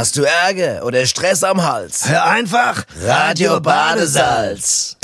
Hast du Ärger oder Stress am Hals? Hör einfach Radio Badesalz.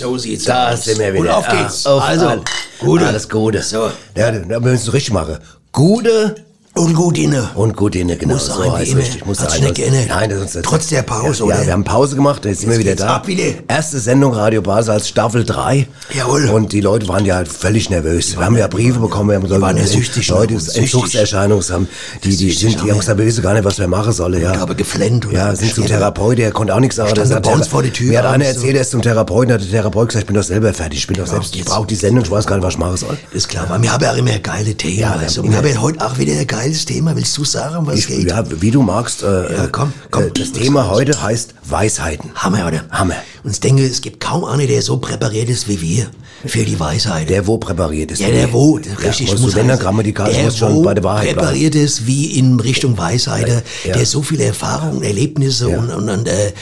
So sieht's Da aus. sind wir wieder. Und auf Ah, geht's. auf also, all- Gute. Alles Gute. So. Ja, da müssen wir richtig machen. Gute Und gut inne. und gut inne, genau. Muss so wie heißt richtig. Muss nicht geändert. Nein, das ist uns Trotz der Pause, ja, oder? Ja, wir haben Pause gemacht, jetzt sind wir wieder da. ab wieder. Erste Sendung Radio Badesalz, Staffel 3. Jawohl. Und die Leute waren ja völlig nervös. Wir haben ja Briefe bekommen, wir haben so waren ja süchtig, Leute, ne? die Süchtig. Entzugserscheinungen haben. Die, die sind, die haben gesagt, wir wissen gar nicht, was wir machen sollen, ja. Ich habe geflennt oder Ja, sind zum geschrieben. Therapeut, der konnte auch nichts sagen. Der bei sagt, uns vor der Tür Mir hat einer erzählt, er ist zum Therapeuten, hat der Therapeut gesagt, ich bin doch selber fertig, ich bin doch selbst, ich brauche die Sendung, ich weiß gar nicht, was ich machen soll. Ist klar, weil wir haben ja auch immer geile Themen. Ja, wir haben heute auch wieder ein geiles Thema. Willst du sagen, was Ich, geht? ja, wie du magst. Äh, Ja, komm, komm. Äh, das Thema heute heißt Weisheiten. Hammer, oder? Hammer. Und ich denke, es gibt kaum einen, der so präpariert ist wie wir für die Weisheit. Der wo präpariert ist. ja, der wo, richtig. musst du, wenn dann der musst schon bei der Wahrheit bleiben. präpariert ist wie in Richtung Weisheit, Ja. der so viele Erfahrungen, Erlebnisse Ja. und, und, und äh,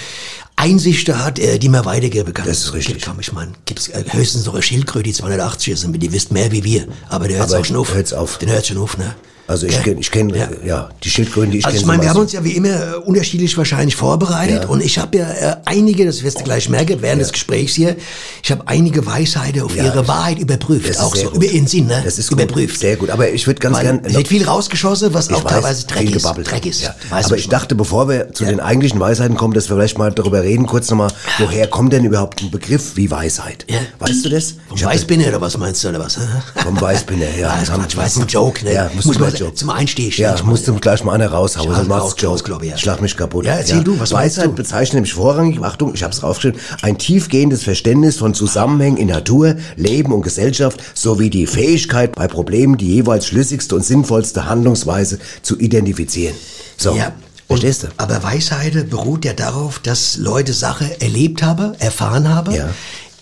Einsichten hat, äh, die man weitergeben kann. Das ist richtig. Gibt, komm, ich meine, gibt's äh, höchstens noch eine Schildkröte, die 280 ist, und die wisst mehr wie wir. Aber der hört auch schon auf. hört's auf. Den hört schon auf, ne? Also ich Ja. kenne, ich kenn, ja. Ja. die Schildkröten, die ich Also kenne. ich meine, wir haben uns ja wie immer äh, unterschiedlich wahrscheinlich vorbereitet Ja. und ich habe ja äh, einige, das wirst du gleich merken während des Gesprächs hier, ich habe einige Weisheiten auf Ja. ihre Wahrheit überprüft, Das ist auch so gut. über ihren Sinn, ne? Das ist überprüft. Gut, sehr gut. Aber ich würde ganz Weil gern. es wird viel rausgeschossen, was auch weiß, teilweise Dreck ist. gebabbelt. Dreck ist. Ja. Weißt Aber ich dachte, bevor wir zu den eigentlichen Weisheiten kommen, dass wir vielleicht mal darüber reden, kurz nochmal, woher kommt denn überhaupt ein Begriff wie Weisheit? Ja. Weißt du das? Vom Weißbinne oder was meinst du oder was? Vom Weißbinne, ja. ja das weiß ein Joke, ne? Ja, Muss man Joke. zum Einstieg. Ja, ich musst du gleich mal einer raushauen. Ja, sonst machst raus, raus, glaube ich, ja. Schlag mich kaputt. Ja, erzähl du, was Weisheit du? bezeichnet nämlich vorrangig, Achtung, ich habe es draufgeschrieben, ein tiefgehendes Verständnis von Zusammenhängen in Natur, Leben und Gesellschaft sowie die Fähigkeit, bei Problemen die jeweils schlüssigste und sinnvollste Handlungsweise zu identifizieren. So, Ja. verstehst du? Aber Weisheit beruht ja darauf, dass Leute Sache erlebt haben, erfahren haben, Ja.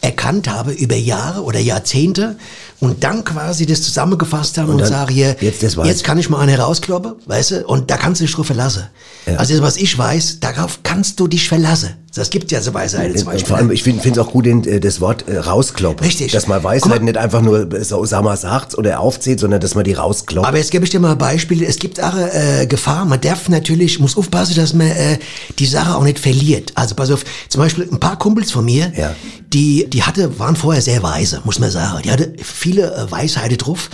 erkannt haben über Jahre oder Jahrzehnte und dann quasi das zusammengefasst haben und, dann- sagen hier, jetzt jetzt kann ich mal einen herauskloppen, weißt du, und da kannst du dich drauf verlassen. Ja. Also das, was ich weiß, darauf kannst du dich verlassen. Das gibt ja so Weisheit zum Und Beispiel. vor allem, ich finde es auch gut, äh, das Wort äh, rauskloppen. Richtig. Dass man Guck Weisheit mal. nicht einfach nur äh, so Osama sagt oder aufzählt, sondern dass man die rauskloppt. Aber jetzt gebe ich dir mal ein Beispiel. Es gibt auch äh, Gefahr. Man darf natürlich, muss aufpassen, dass man äh, die Sache auch nicht verliert. Also pass auf, zum Beispiel ein paar Kumpels von mir, Ja. die, die hatte, waren vorher sehr weise, muss man sagen. Die hatte viele äh, Weisheiten drauf.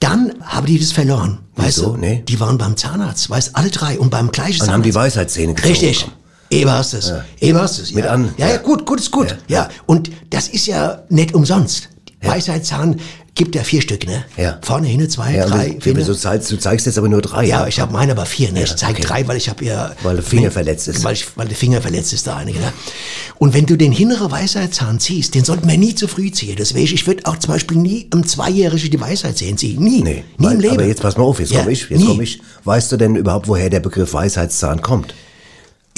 Dann haben die das verloren. Weißt Wieso? du? Nee. Die waren beim Zahnarzt, weißt alle drei und beim gleichen Dann haben die Zahnarzt. Weisheitszähne gezogen. Richtig. Eben hast es. Eben hast es. Ja. Mit an- Ja, ja, ja. gut, gut ist gut. Ja. Und das ist ja nicht umsonst. Weisheitszahn gibt ja vier Stück, ne? Ja. Vorne hin, zwei, Ja, drei, du, vier. du, zeigst, du zeigst jetzt aber nur drei. Ja, ich habe meine aber vier, ne? Ich zeige okay. drei, weil ich habe ja... Weil der Finger verletzt ist. Weil, ich, weil der Finger verletzt ist, der einige, ne? Und wenn du den hinteren Weisheitszahn ziehst, den sollte man nie zu früh ziehen. Deswegen, ich würde auch zum Beispiel nie einem Zweijährigen die Weisheitszähne ziehen. Nie. Nee, nie weil, im Leben. aber jetzt pass mal auf, jetzt Ja, komme ich, jetzt komme ich. Weißt du denn überhaupt, woher der Begriff Weisheitszahn kommt?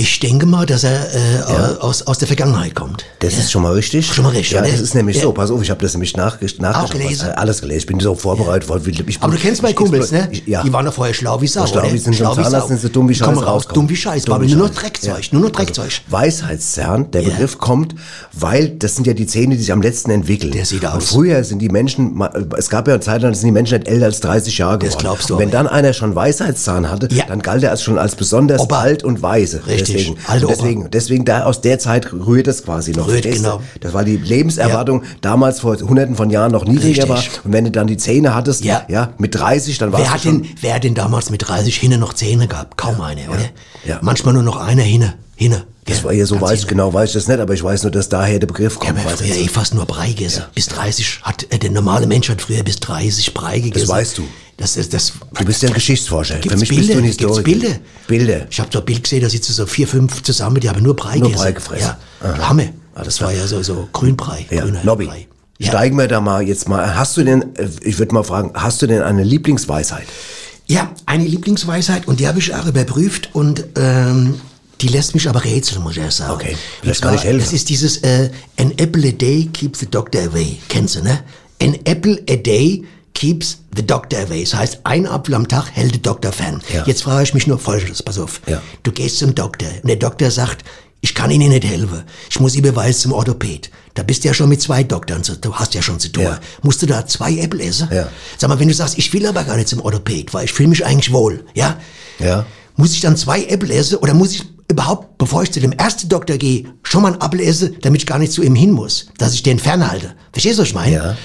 Ich denke mal, dass er äh, aus, aus der Vergangenheit kommt. Das ist schon mal richtig. Schon mal richtig, Ja, ne? das ist nämlich Ja. so. Pass auf, ich habe das nämlich nachgeschaut. Nach, gelesen? Alles gelesen. Ich bin so vorbereitet. weil Ich, Aber du kennst meine Kumpels, ne? Ich, ja. Die waren doch vorher schlau wie Sau, Schlau wie sind zum Zahnarzt, Sau. sind sie dumm wie Scheiß raus, rauskommen. dumm wie Scheiß. Dumm wie nur noch Scheiß. Dreckzeug, Ja. nur noch Dreckzeug. Weisheitszahn, der Ja. Begriff kommt, weil das sind ja die Zähne, die sich am letzten entwickeln. Der sieht Und aus. früher sind die Menschen, es gab ja eine Zeit lang, sind die Menschen nicht älter als 30 Jahre geworden. Das glaubst du Und wenn dann einer schon Weisheitszahn hatte, Ja. dann galt er als schon als besonders alt und weise. Richtig. Deswegen, Alter und deswegen, deswegen da aus der Zeit rührt es quasi noch. Rührt, du? genau. Das war die Lebenserwartung damals vor hunderten von Jahren noch niedriger Richtig. war. Und wenn du dann die Zähne hattest, Ja. ja, mit 30, dann warst Wer du hat, schon... denn, wer hat denn damals mit 30 hinne noch Zähne gehabt? Kaum eine, oder? Ja. Manchmal nur noch einer hinne. hinne. Das war ja so, weiß, genau weiß ich das nicht, aber ich weiß nur, dass daher der Begriff Ja, kommt. weiß früher eh fast nur Brei gegessen. Bis 30 hat, äh, der normale Mensch hat früher bis 30 Brei gegessen. weißt du. Das ist, das, Du bist ja ein Geschichtsforscher. Für mich Bilder? bist du ein Historiker. Bilder? Bilder. Ich habe so ein Bild gesehen, da sitzen so vier, fünf zusammen, die haben nur Brei Nur. Brei gefressen. Ja, Hammer. das war ja so, so Grünbrei. Ja, grüner Nobby. Brei. Ja. Steigen wir da mal jetzt mal. Hast du denn, äh, ich würde mal fragen, hast du denn eine Lieblingsweisheit? Ja, eine Lieblingsweisheit und die habe ich auch überprüft und ähm, die lässt mich aber rätseln, muss ich erst sagen. Okay, vielleicht kann ich helfen. Das ist dieses äh, An apple a day keeps the doctor away. Kennst du, ne? An apple a day keeps the doctor away. Das heißt, ein Apfel am Tag hält den Doktor fern. Ja. Jetzt frage ich mich nur Folgendes, pass auf. Ja. Du gehst zum Doktor und der Doktor sagt, ich kann Ihnen nicht helfen. Ich muss überweisen zum Orthopäd. Da bist du ja schon mit zwei Doktoren, du hast ja schon zu tun. Ja. Musst du da zwei Äpfel essen? Ja. Sag mal, wenn du sagst, ich will aber gar nicht zum Orthopäd, weil ich fühle mich eigentlich wohl, ja? Ja. Muss ich dann zwei Äpfel essen oder muss ich überhaupt, bevor ich zu dem ersten Doktor gehe, schon mal einen Apfel esse, damit ich gar nicht zu ihm hin muss, dass ich den fernhalte? Verstehst du, was ich meine? Ja.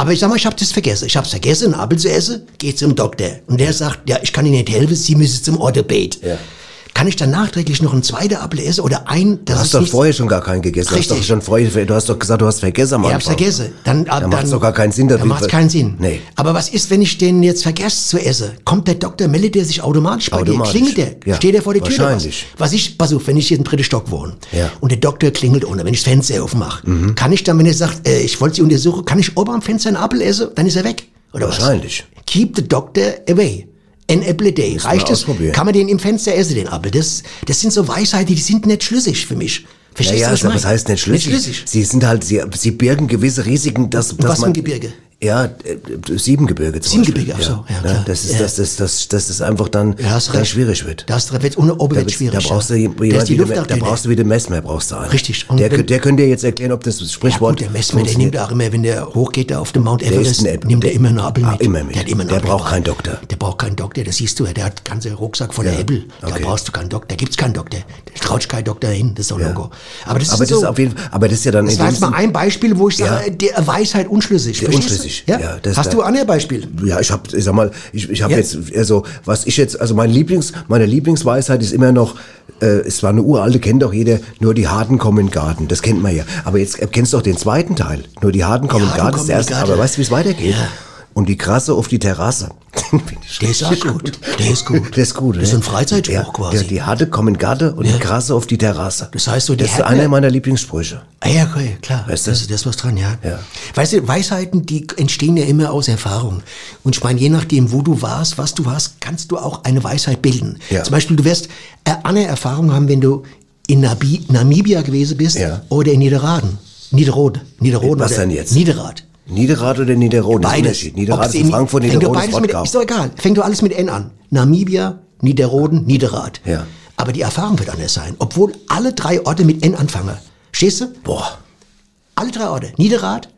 Aber ich sag mal, ich habe das vergessen. Ich habe es vergessen, einen Apfel zu essen, gehe zum Doktor. Und der sagt, ja, ich kann Ihnen nicht helfen, Sie müssen zum Orthopäd. Ja. Kann ich dann nachträglich noch einen zweiten Apfel essen oder ein, das Du hast ist doch vorher schon gar keinen gegessen. Du hast Richtig. doch schon vorher, du hast doch gesagt, du hast vergessen am Ich Anfang. hab's vergessen. Dann, dann, macht's doch gar keinen Sinn, Dann macht's keinen Sinn. Nee. Aber was ist, wenn ich den jetzt vergesse zu essen? Kommt der Doktor, meldet der sich automatisch bei Automatisch. dir? Klingelt der? Ja, Steht der vor der Tür? oder wahrscheinlich. Was? was ich, pass auf, wenn ich hier im dritten Stock wohne Ja. Mhm. und der Doktor klingelt unten, wenn ich das Fenster aufmache, kann ich dann, wenn er sagt, äh, ich wollte Sie untersuchen, kann ich oben am Fenster einen Apfel essen? Dann ist er weg. Oder Wahrscheinlich. was? Keep the doctor away. An apple a day. Reicht ausprobieren. Kann man den im Fenster essen, den Apfel? Das, das sind so Weisheiten, die sind nicht schlüssig für mich. Ja, Verstehst ja, du, was ich aber meine? das heißt nicht schlüssig. Nicht schlüssig. Sie sind halt, sie, sie birgen gewisse Risiken, dass, dass was man. Gebirge? Ja, äh, Siebengebirge zum Siebengebirge, Beispiel. ach so, ja, klar. Das ist, Ja. das, das, das, das ist einfach dann, Ja, dann schwierig wird. Das wird ohne oben Da, schwierig. da brauchst du ja. jemanden, Da brauchst du wieder Messmer, brauchst du einen. Richtig. Der, der könnte dir jetzt erklären, ob das Ja, Sprichwort gut, der Messmer, der nimmt auch immer, wenn der hochgeht da auf dem Mount Everest, nimmt er immer einen Apfel Ah, mit. immer mit. Der, immer Der braucht keinen Doktor. Der braucht keinen Doktor, das siehst du ja. Der hat einen ganzen Rucksack voller Äpfel. Da brauchst du keinen Doktor. Da gibt's keinen Doktor. Da traut kein Doktor hin, das ist doch Logo. Aber das ist, auf jeden Fall, aber das ist ja dann das war jetzt mal ein Beispiel, wo ich Ja. sage, der Weisheit unschlüssig. Der Unschlüssig, Ja? ja, Hast du andere Beispiele? Ja, ich habe, ich sag mal, ich, ich habe Ja. jetzt, also was ich jetzt, also mein Lieblings, meine Lieblingsweisheit ist immer noch, äh, es war eine uralte, kennt doch jeder, nur die Harten kommen in den Garten, das kennt man ja. Aber jetzt äh, kennst du doch den zweiten Teil, nur die Harten kommen in den Garten, kommen erste, aber weißt du, wie es weitergeht? Ja. Und die Krasse auf die Terrasse. Der ist auch gut. Der ist gut. Der ist gut, Das ist ne? ein Freizeitspruch ja, quasi. Ja, die Harte kommen Garten und die Krasse auf die Terrasse. Das heißt so, die das ist einer meiner Lieblingssprüche. Ah ja, okay, klar. Weißt du? das, ist- das ist was dran, ja. Ja. Weißt du, Weisheiten, die entstehen ja immer aus Erfahrung. Und ich meine, je nachdem, wo du warst, was du hast, kannst du auch eine Weisheit bilden. Ja. Zum Beispiel, du wirst äh, eine Erfahrung haben, wenn du in Namibia gewesen bist Ja. oder in Niederraden. Niederrode. Niederrode. Was denn jetzt? Niederrad. Niederrad oder Niederrode? Beides. Niederrad ist Frankfurt, Niederrode ist beides mit, Rottgau. Ist doch egal. Fängt doch alles mit N an. Namibia, Niederroden, Niederrad. Ja. Aber die Erfahrung wird anders sein. Obwohl alle drei Orte mit N anfangen. Stehst du? Boah. Alle drei Orte. Niederrad,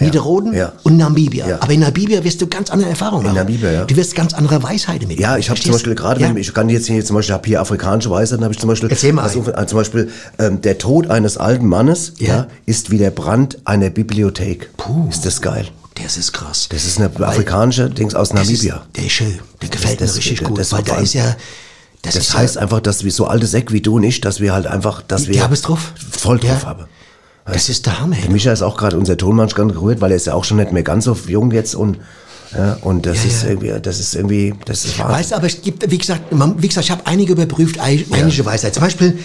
Niederroden ja. und Namibia. Ja. Aber in Namibia wirst du ganz andere Erfahrungen haben. Namibia, ja. Du wirst ganz andere Weisheiten mit. Ja, ich habe zum Beispiel gerade, wenn ich kann jetzt hier zum Beispiel, habe hier afrikanische Weisheiten, habe ich zum Beispiel, Erzähl mal also, äh, zum Beispiel ähm, der Tod eines alten Mannes, ja. Ja. ist wie der Brand einer Bibliothek. Puh. Ist das geil? Das ist krass. Das ist eine afrikanische Dings aus Namibia. Ist, der ist schön. Der gefällt das- mir richtig das- gut. das weil da ist ja... Das, heißt ja, einfach, dass wir so alte Säcke wie du und ich, dass wir halt einfach, dass Die- wir die haben es drauf. voll drauf Ja. haben. Das ist der Hammer. Der Micha ist auch gerade unser Tonmann ganz gerührt, weil er ist ja auch schon nicht mehr ganz so jung jetzt und ja, und das Ja, ist ja. irgendwie, das ist irgendwie, das ist Wahnsinn. Weißt du, aber es gibt, wie gesagt, man, wie gesagt, ich habe einige überprüft, ei- einige Weisheit. Zum Beispiel,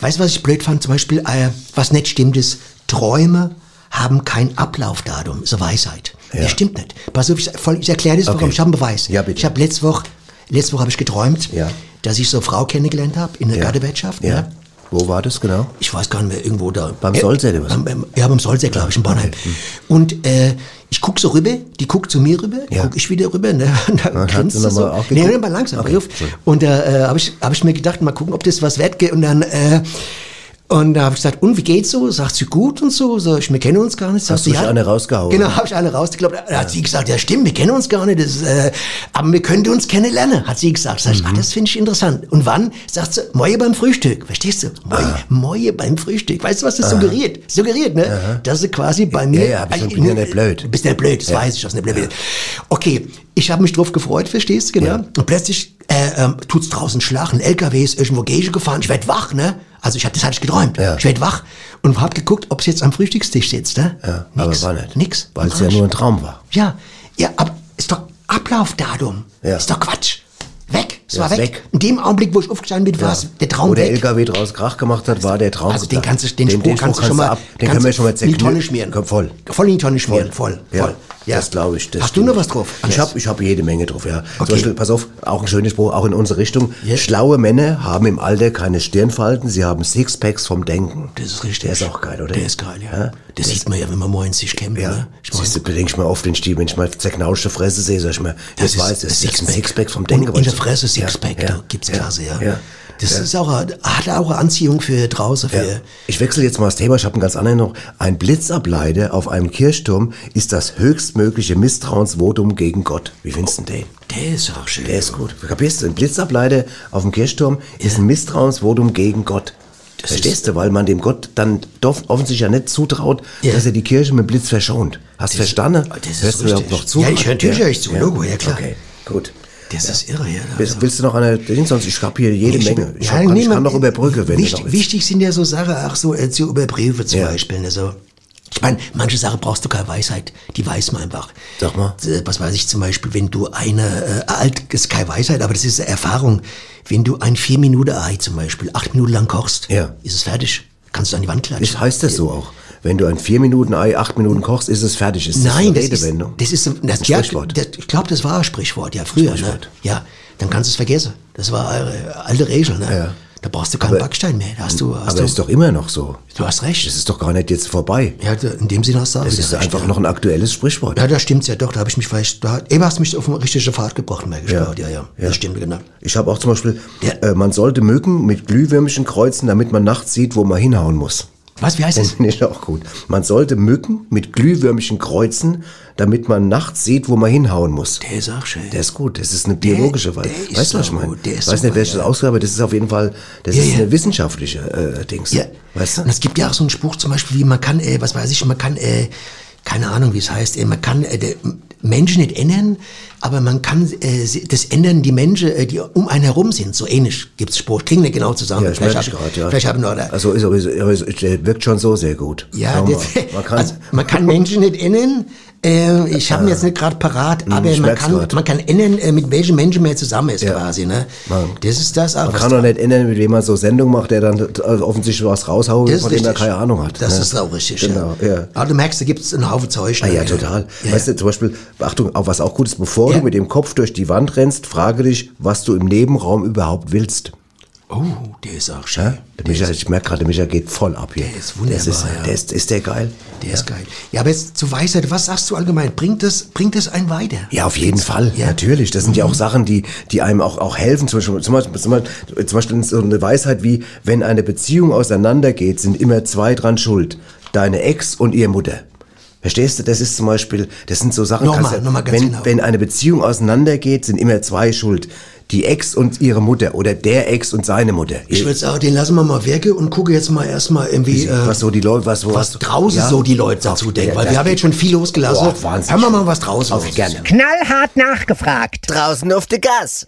weißt du, was ich blöd fand? Zum Beispiel, äh, was nicht stimmt, ist, Träume haben kein Ablaufdatum. Eine Weisheit. Das stimmt nicht. Pass auf, ich, ich erkläre das, warum. Okay. Ich habe einen Beweis. Ja, bitte. Ich habe letzte Woche, letzte Woche habe ich geträumt, dass ich so eine Frau kennengelernt habe in der ja. Gartewirtschaft. Ja. Wo war das genau? ich weiß gar nicht mehr, irgendwo da. Beim Äh, Solsee oder was? Beim, ja, beim Solsee, glaube ich, in Bornheim. Und äh, ich guck so rüber, die guckt zu mir rüber, Ja. guck ich wieder rüber, ne? Und da hat grinst sie so. Nee, nee, mal langsam. Okay. Und da äh, habe ich, hab ich mir gedacht, mal gucken, ob das was wert geht. Und dann, äh, und da habe ich gesagt, und wie geht's so? Sagt sie gut und so. Sag ich, wir kennen uns gar nicht. Sagt Hast du schon eine rausgehauen? Genau, habe ich eine rausgeklappt. Da hat sie gesagt, ja stimmt, wir kennen uns gar nicht. Das, äh, aber wir könnten uns kennenlernen, hat sie gesagt. Sag ich, Mhm. ah, das finde ich interessant. Und wann? Sagt sie, Moje beim Frühstück. Verstehst du? Moje, Ah. Moje beim Frühstück. Weißt du, was das suggeriert? Suggeriert, ne? Dass sie quasi bei mir... ja, aber ich bin ja nicht blöd. Du bist nicht blöd, das weiß ich, dass nicht blöd bist. Okay, ich habe mich drauf gefreut, verstehst du, genau? Und plötzlich äh, ähm, tut's draußen Schlag, ein LKW ist irgendwo Gage gefahren, ich werd wach, ne? Also ich hab, das hatte ich geträumt. Ja. Ich werd wach und hab geguckt, ob sie jetzt am Frühstückstisch sitzt, ne? Ja, aber war nicht. Nix. Weil es ja nur ein Traum war. Ja, ja, aber ist doch Ablaufdatum. Ja. Ist doch Quatsch. Weg. Es Ja, war weg. weg. In dem Augenblick, wo ich aufgestanden bin, war es der Traum Wo der weg. LKW draus Krach gemacht hat, war der Traum. Also den kannst du, den, den, Spruch kannst du schon mal, ab, den können wir schon mal zerknüllen. Voll. Voll in die Tonne schmieren, voll, Ja, voll. Ja. Das glaube ich. Das Hast du stimmt. noch was drauf? Ich habe ich hab jede Menge drauf, ja. Okay. Zum Beispiel, pass auf, auch ein schöner Spruch, auch in unsere Richtung. Ja. Schlaue Männer haben im Alter keine Stirnfalten, sie haben Sixpacks vom Denken. Das ist richtig. Der ist auch geil, oder? Der ist geil, ja. Das sieht man ja, wenn man morgens sich kämpft, Ja, ne? Ich siehst du, bedenke ich mal auf den Stiel, wenn ich mal zerknauschte Fresse sehe, sag ich mal, das, ist weiß, das ist ein Sixpack. Sixpack vom Und Denken. in der du? Fresse Sixpack, ja, da gibt's Klasse, ja. Ja. Das ist auch, eine- hat auch eine Anziehung für draußen. Für, Ja. Ich wechsle jetzt mal das Thema, ich habe einen ganz anderen noch. Ein Blitzableiter auf einem Kirchturm ist das höchstmögliche Misstrauensvotum gegen Gott. Wie findest du den? Der ist auch schön. Der ist gut. Kapierst du? Ein Blitzableiter auf dem Kirchturm ist ein Misstrauensvotum gegen Gott. Verstehst du? Weil man dem Gott dann doch offensichtlich ja nicht zutraut, Ja. dass er die Kirche mit Blitz verschont. Hast du verstanden? das Hörst du mir noch zu? Ja, ich höre natürlich höre ich zu. Logo, ja, klar. Okay, gut. Das ist irre, ja. Willst, willst du noch eine, sonst ich habe hier jede Ich- Menge. Ich, ja, hab, kann, ich kann noch überbrücken, wenn wichtig, du noch wichtig sind ja so Sachen, auch so äh, zu überprüfen zum Ja. Beispiel. Also, ich meine, manche Sachen brauchst du keine Weisheit, die weiß man einfach. Sag mal. Äh, Was weiß ich zum Beispiel, wenn du eine, äh, alt, ist keine Weisheit, aber das ist eine Erfahrung. Wenn du ein vier Minuten Ei zum Beispiel acht Minuten lang kochst, Ja. ist es fertig. Kannst du an die Wand klatschen. Das heißt das so auch. Wenn du ein 4 Minuten Ei 8 Minuten kochst, ist es fertig. Ist das Nein, eine das ist, das ist das, Ein ja, Sprichwort. Das, ich glaube, das war ein Sprichwort, ja, früher. Ne? Sprichwort. Ja, dann kannst du es vergessen. Das war eine alte Regel. Ne? Ja. Da brauchst du keinen Aber- Backstein mehr. Hast du, hast Aber du, ist doch immer noch so. du hast recht. Das ist doch gar nicht jetzt vorbei. Ja, in dem Sinne hast du auch wieder ist recht, einfach ja. noch ein aktuelles Sprichwort. Ja, da stimmt's ja doch. Da habe ich mich vielleicht, da, eben hast du mich auf eine richtige Fahrt gebracht, merke ich Ja. Ja, ja, Ja. Das stimmt, genau. Ich habe auch zum Beispiel, Ja. äh, man sollte Mücken mit Glühwürmchen kreuzen, damit man nachts sieht, wo man hinhauen muss. Was, wie heißt Das das? finde ich auch gut. Man sollte Mücken mit Glühwürmchen kreuzen, damit man nachts sieht, wo man hinhauen muss. Der ist auch schön. Der ist gut, das ist eine biologische Weise. ist Weißt du, was ich meine? der ist weiß nicht, welche ja. Ausgabe, das ist auf jeden Fall, das Ja, ist ja. eine wissenschaftliche äh, Dings. Ja. Weißt du? Und es gibt ja auch so einen Spruch zum Beispiel, wie man kann, äh, was weiß ich, man kann, äh, keine Ahnung, wie es heißt, äh, man kann äh, der Menschen nicht ändern, aber man kann äh, das ändern, die Menschen, äh, die um einen herum sind. So ähnlich gibt's Spruch. Klingt nicht genau zusammen. Ja, ich vielleicht merke hab, gerade, ja. vielleicht haben Also ist es es wirkt schon so sehr gut. Ja, das, man kann, also, man kann Menschen nicht ändern. Äh, ich habe ihn jetzt nicht gerade parat, aber man kann, man kann ändern, äh, mit welchen Menschen man zusammen ist Ja. quasi. Ne? Man- Das ist das auch. man kann doch nicht ändern, mit wem man so Sendung macht, der dann äh, offensichtlich was raushaut, von dem er richtig. keine Ahnung hat. Das ne? ist auch richtig, Genau, ja. ja. Aber du merkst, da gibt es einen Haufen Zeug. Ah ne? ja, total. Ja. Weißt du, zum Beispiel, Achtung, auch was auch gut ist, bevor du mit dem Kopf durch die Wand rennst, frage dich, was du im Nebenraum überhaupt willst. Oh, der ist auch schön. Ja? Der Micha, ich merke gerade, der Micha geht voll ab hier. Der ist wunderbar, ist, ja. der ist, ist der geil? Der ist geil. Ja, aber jetzt zu Weisheit, was sagst du allgemein? Bringt es, bringt es einen weiter? Ja, auf jeden Fall, Ja. natürlich. Das sind ja auch Sachen, die, die einem auch, auch helfen. Zum Beispiel, zum, Beispiel, zum Beispiel so eine Weisheit wie, wenn eine Beziehung auseinandergeht, sind immer zwei dran schuld. Deine Ex und ihre Mutter. Verstehst du? Das ist zum Beispiel, das sind so Sachen, Nochmal, kannst nochmal ganz wenn, genau. wenn eine Beziehung auseinandergeht, sind immer zwei schuld. Die Ex und ihre Mutter oder der Ex und seine Mutter. Ich würde sagen, den lassen wir mal weg und gucke jetzt mal erstmal irgendwie, äh, was so die Leute, was, was draußen ja? so die Leute dazu Auf- denken. ja, Weil wir haben jetzt schon viel losgelassen. Boah, Wahnsinn. Hören wir mal was draußen. Auf gerne. Knallhart nachgefragt. Draußen auf der Gas.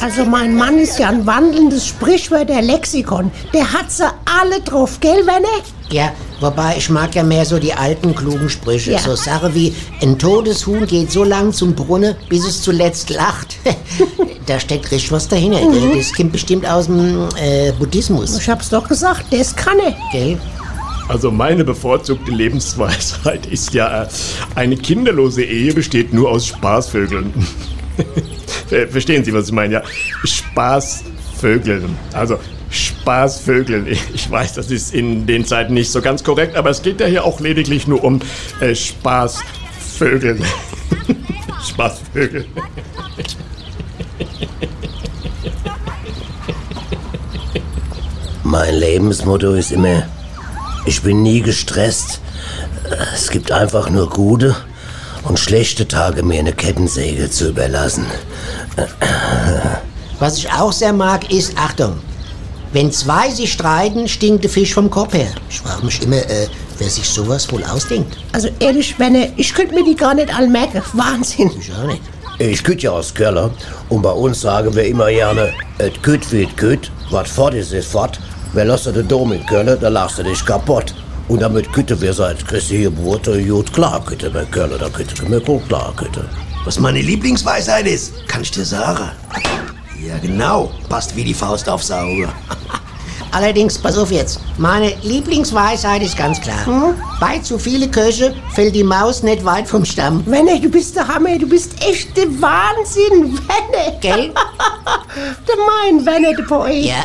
Also mein Mann ist ja ein wandelndes Sprichwörter-Lexikon. Der hat sie alle drauf, gell, Werner? Ja, wobei ich mag ja mehr so die alten klugen Sprüche. Ja. So Sache wie, ein totes Huhn geht so lang zum Brunnen, bis es zuletzt lacht. da steckt richtig was dahinter. Gell? Das kommt bestimmt aus dem äh, Buddhismus. Ich hab's doch gesagt, das kann er. Gell? Also meine bevorzugte Lebensweisheit ist ja, äh, eine kinderlose Ehe besteht nur aus Spaßvögeln. Ver- Verstehen Sie, was ich meine? Ja, Spaßvögeln. Also Spaßvögeln. Ich weiß, das ist in den Zeiten nicht so ganz korrekt, aber es geht ja hier auch lediglich nur um äh, Spaßvögeln. Spaßvögeln. Mein Lebensmotto ist immer, ich bin nie gestresst. Es gibt einfach nur gute und schlechte Tage, mir eine Kettensäge zu überlassen. Was ich auch sehr mag, ist, Achtung, wenn zwei sich streiten, stinkt der Fisch vom Kopf her. Ich frage mich immer, äh, wer sich sowas wohl ausdenkt. Also ehrlich, Werner, ich könnte mir die gar nicht alle merken. Wahnsinn. Ich auch nicht. Ich küt ja aus Keller und bei uns sagen wir immer gerne, et küt wie et küt, wat fort ist, ist fort. Wer lässt den Dom in Köln, da lachst du dich kaputt. Und damit kütte wir seit Christi Geburt gut klar, kütte bei Köln, da kütte mir gut klar, kütte. Was meine Lieblingsweisheit ist, kann ich dir sagen. Ja, genau. Passt wie die Faust aufs Auge. Allerdings, pass auf jetzt. Meine Lieblingsweisheit ist ganz klar. Bei zu viele Köche fällt die Maus nicht weit vom Stamm. Werner, du bist der Hammer. Du bist echt der Wahnsinn, Werner. Gell? Der mein Werner, der Poet. Ja.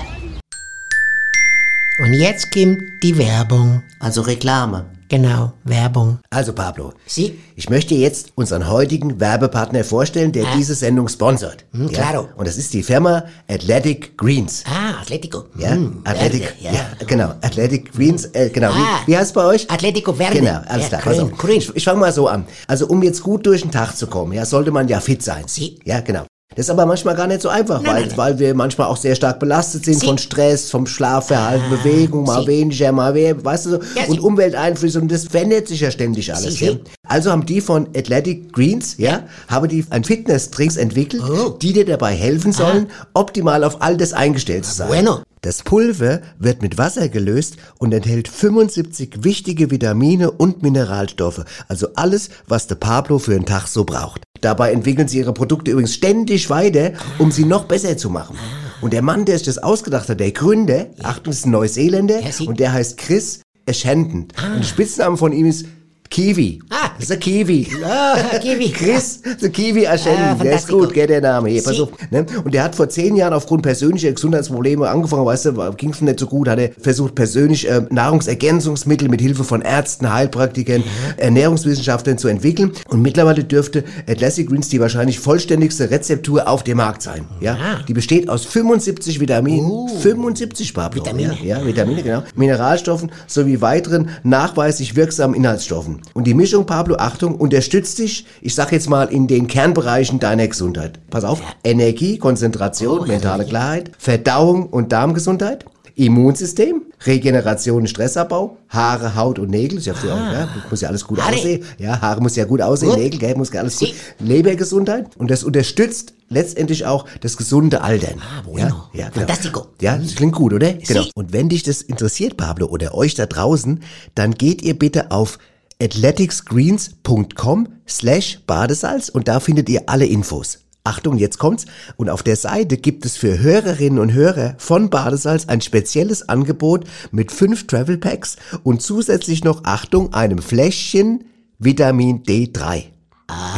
Und jetzt kommt die Werbung. Also Reklame. Genau, Werbung. Also Pablo, Sie? ich möchte jetzt unseren heutigen Werbepartner vorstellen, der diese Sendung sponsert. Hm, claro. Und das ist die Firma Athletic Greens. Ah, Atletico. Ja, Hm, Athletic, Verde, ja. genau, Athletic Greens, äh, genau. Ah. Wie, wie heißt es bei euch? Atletico Verde. Genau, alles Ja, klar. Grün, auf. grün. Ich, ich fange mal so an. Also um jetzt gut durch den Tag zu kommen, ja, sollte man ja fit sein. Sie. Ja, genau. Das ist aber manchmal gar nicht so einfach, Nein, weil, nein, nein. weil wir manchmal auch sehr stark belastet sind Sie. von Stress, vom Schlafverhalten, Bewegung, mal Sie. weniger, mal mehr, weißt du so, Ja, und. Umwelteinflüsse und das verändert sich ja ständig alles. Ja. Also haben die von Athletic Greens, ja, haben die ein Fitness-Drinks entwickelt, Oh. die dir dabei helfen sollen, optimal auf all das eingestellt zu sein. Bueno. Das Pulver wird mit Wasser gelöst und enthält 75 wichtige Vitamine und Mineralstoffe, also alles, was der Pablo für einen Tag so braucht. Dabei entwickeln sie ihre Produkte übrigens ständig weiter, um sie noch besser zu machen. Und der Mann, der sich das ausgedacht hat, der Gründer, Achtung, ist ein Neuseeländer und der heißt Chris Ashenden. Und der Spitzname von ihm ist Kiwi. Ah. Das ist der Kiwi. Ah, Kiwi. Chris, der Kiwi Ah, Ashenden. der ist gut, gell, der Name. Hier, pass Sie- auf. Ne? Und der hat vor zehn Jahren aufgrund persönlicher Gesundheitsprobleme angefangen, weißt du, ging es nicht so gut, hat er versucht, persönlich äh, Nahrungsergänzungsmittel mit Hilfe von Ärzten, Heilpraktikern, Ernährungswissenschaftlern zu entwickeln. Und mittlerweile dürfte Atlassic Greens die wahrscheinlich vollständigste Rezeptur auf dem Markt sein. Ja? Die besteht aus 75 Vitaminen, 75 Pablo. Uh. Vitamine. Ja, ja, Vitamine, genau. Mineralstoffen sowie weiteren nachweislich wirksamen Inhaltsstoffen. Und die Mischung, Pablo, Achtung, unterstützt dich, ich sag jetzt mal, in den Kernbereichen deiner Gesundheit. Pass auf, Energie, Konzentration, mentale Klarheit, Verdauung und Darmgesundheit. Immunsystem, Regeneration Stressabbau, Haare, Haut und Nägel, ist ja früher auch, ja, muss ja alles gut Haare. aussehen. Ja, Haare muss ja gut aussehen, Gut. Nägel, gell, muss ja alles gut. Lebergesundheit und das unterstützt letztendlich auch das gesunde Altern. Ah, bueno. Ja, ja, genau. Fantastico. Ja, das klingt gut, oder? Genau. Und wenn dich das interessiert, Pablo, oder euch da draußen, dann geht ihr bitte auf athleticsgreens.com slash Badesalz und da findet ihr alle Infos. Achtung, jetzt kommt's. Und auf der Seite gibt es für Hörerinnen und Hörer von Badesalz ein spezielles Angebot mit fünf Travel Packs und zusätzlich noch, Achtung, einem Fläschchen Vitamin D3.